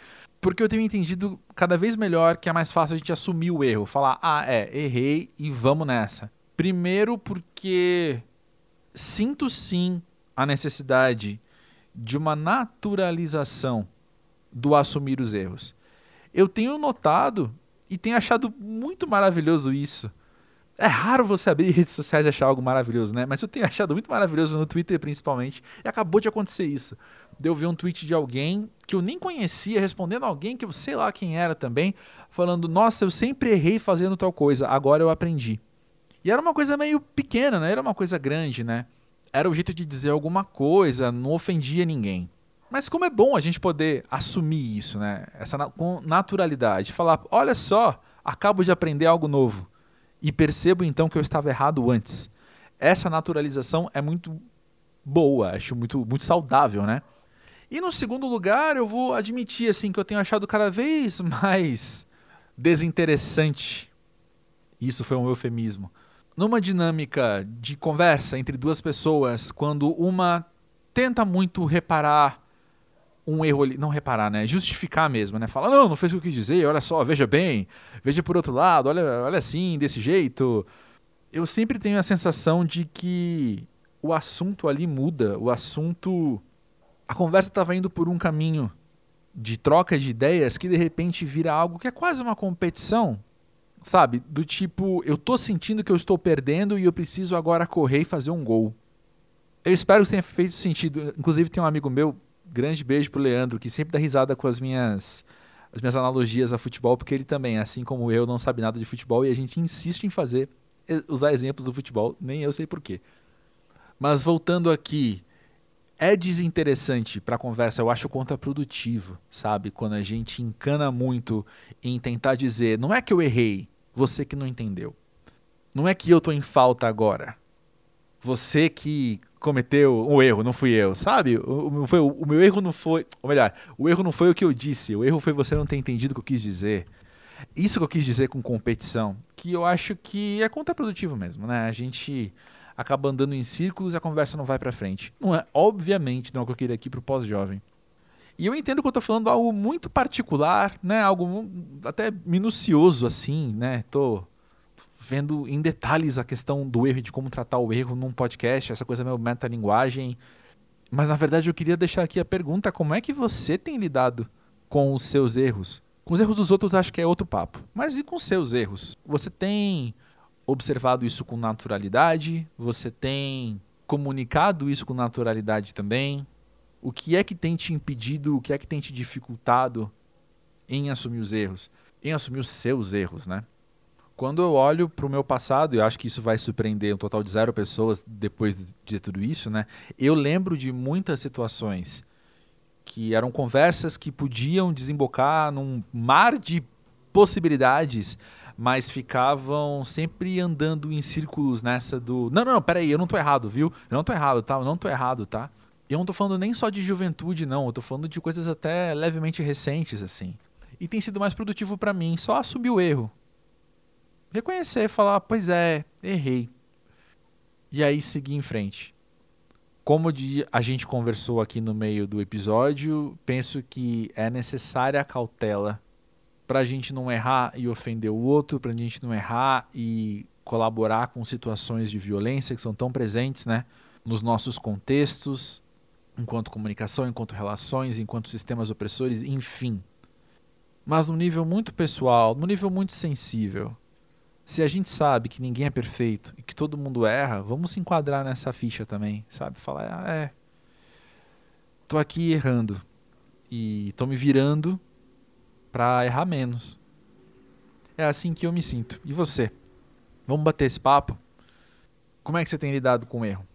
Porque eu tenho entendido cada vez melhor que é mais fácil a gente assumir o erro. Falar, ah, é, errei e vamos nessa. Primeiro porque sinto sim a necessidade de uma naturalização do assumir os erros. Eu tenho notado e tenho achado muito maravilhoso isso. É raro você abrir redes sociais e achar algo maravilhoso, né? Mas eu tenho achado muito maravilhoso no Twitter, principalmente. E acabou de acontecer isso. De eu ver um tweet de alguém que eu nem conhecia, respondendo alguém que eu sei lá quem era também, falando: Nossa, eu sempre errei fazendo tal coisa, agora eu aprendi. E era uma coisa meio pequena, né? Era uma coisa grande, né? Era o jeito de dizer alguma coisa, não ofendia ninguém. Mas como é bom a gente poder assumir isso, né? Essa na com naturalidade. Falar: Olha só, acabo de aprender algo novo e percebo então que eu estava errado antes. Essa naturalização é muito boa, acho muito, muito saudável, né? E no segundo lugar, eu vou admitir assim que eu tenho achado cada vez mais desinteressante. Isso foi um eufemismo. Numa dinâmica de conversa entre duas pessoas, quando uma tenta muito reparar um erro ali, não reparar, né? Justificar mesmo, né? Falar, não, não fez o que eu quis dizer, olha só, veja bem, veja por outro lado, olha, olha assim, desse jeito. Eu sempre tenho a sensação de que o assunto ali muda, o assunto. A conversa estava indo por um caminho de troca de ideias que de repente vira algo que é quase uma competição, sabe? Do tipo, eu tô sentindo que eu estou perdendo e eu preciso agora correr e fazer um gol. Eu espero que tenha feito sentido. Inclusive, tem um amigo meu, grande beijo pro Leandro, que sempre dá risada com as minhas as minhas analogias a futebol, porque ele também, assim como eu, não sabe nada de futebol e a gente insiste em fazer usar exemplos do futebol, nem eu sei porquê. Mas voltando aqui, é desinteressante para a conversa, eu acho contraprodutivo, sabe? Quando a gente encana muito em tentar dizer, não é que eu errei, você que não entendeu. Não é que eu tô em falta agora. Você que cometeu um erro, não fui eu, sabe? O, foi, o meu erro não foi. Ou melhor, o erro não foi o que eu disse, o erro foi você não ter entendido o que eu quis dizer. Isso que eu quis dizer com competição, que eu acho que é contraprodutivo mesmo, né? A gente acaba andando em círculos e a conversa não vai para frente. Não é, obviamente, não é o que eu queria aqui pro pós-jovem. E eu entendo que eu tô falando algo muito particular, né? Algo até minucioso assim, né? Tô vendo em detalhes a questão do erro e de como tratar o erro num podcast, essa coisa meio metalinguagem. Mas na verdade eu queria deixar aqui a pergunta: como é que você tem lidado com os seus erros? Com os erros dos outros acho que é outro papo. Mas e com seus erros? Você tem observado isso com naturalidade? Você tem comunicado isso com naturalidade também? O que é que tem te impedido, o que é que tem te dificultado em assumir os erros? Em assumir os seus erros, né? Quando eu olho para o meu passado, e acho que isso vai surpreender um total de zero pessoas depois de tudo isso, né? Eu lembro de muitas situações que eram conversas que podiam desembocar num mar de possibilidades, mas ficavam sempre andando em círculos nessa do. Não, não, não, peraí, eu não tô errado, viu? Eu não tô errado, tá? Eu não tô errado, tá? Eu não tô falando nem só de juventude, não. Eu tô falando de coisas até levemente recentes, assim. E tem sido mais produtivo para mim só assumir o erro reconhecer, falar, pois é, errei. E aí seguir em frente. Como a gente conversou aqui no meio do episódio, penso que é necessária a cautela para a gente não errar e ofender o outro, para a gente não errar e colaborar com situações de violência que são tão presentes, né, nos nossos contextos, enquanto comunicação, enquanto relações, enquanto sistemas opressores, enfim. Mas no nível muito pessoal, no nível muito sensível, se a gente sabe que ninguém é perfeito e que todo mundo erra, vamos se enquadrar nessa ficha também, sabe? Falar, ah, é, tô aqui errando e tô me virando para errar menos. É assim que eu me sinto. E você? Vamos bater esse papo? Como é que você tem lidado com o erro?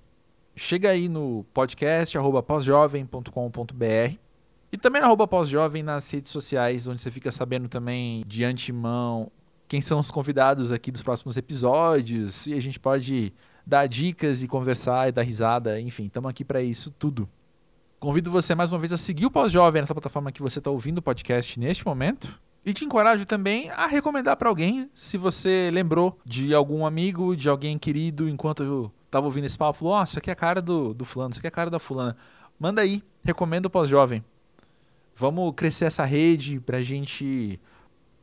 Chega aí no podcast pós-jovem.com.br e também na pós-jovem nas redes sociais, onde você fica sabendo também de antemão quem são os convidados aqui dos próximos episódios, e a gente pode dar dicas e conversar e dar risada, enfim, estamos aqui para isso tudo. Convido você mais uma vez a seguir o Pós-Jovem nessa plataforma que você está ouvindo o podcast neste momento. E te encorajo também a recomendar para alguém, se você lembrou de algum amigo, de alguém querido, enquanto eu estava ouvindo esse papo, falou, oh, isso aqui é a cara do, do fulano, isso aqui é a cara da fulana. Manda aí, recomenda o Pós-Jovem. Vamos crescer essa rede para a gente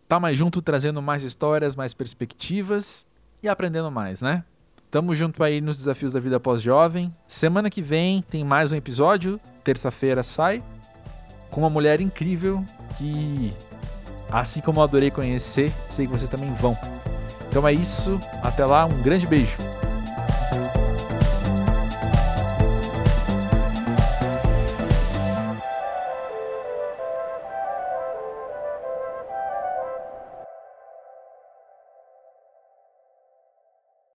tá mais junto, trazendo mais histórias, mais perspectivas e aprendendo mais, né? Tamo junto aí nos desafios da vida pós-jovem. Semana que vem tem mais um episódio. Terça-feira sai com uma mulher incrível que, assim como eu adorei conhecer, sei que vocês também vão. Então é isso. Até lá, um grande beijo.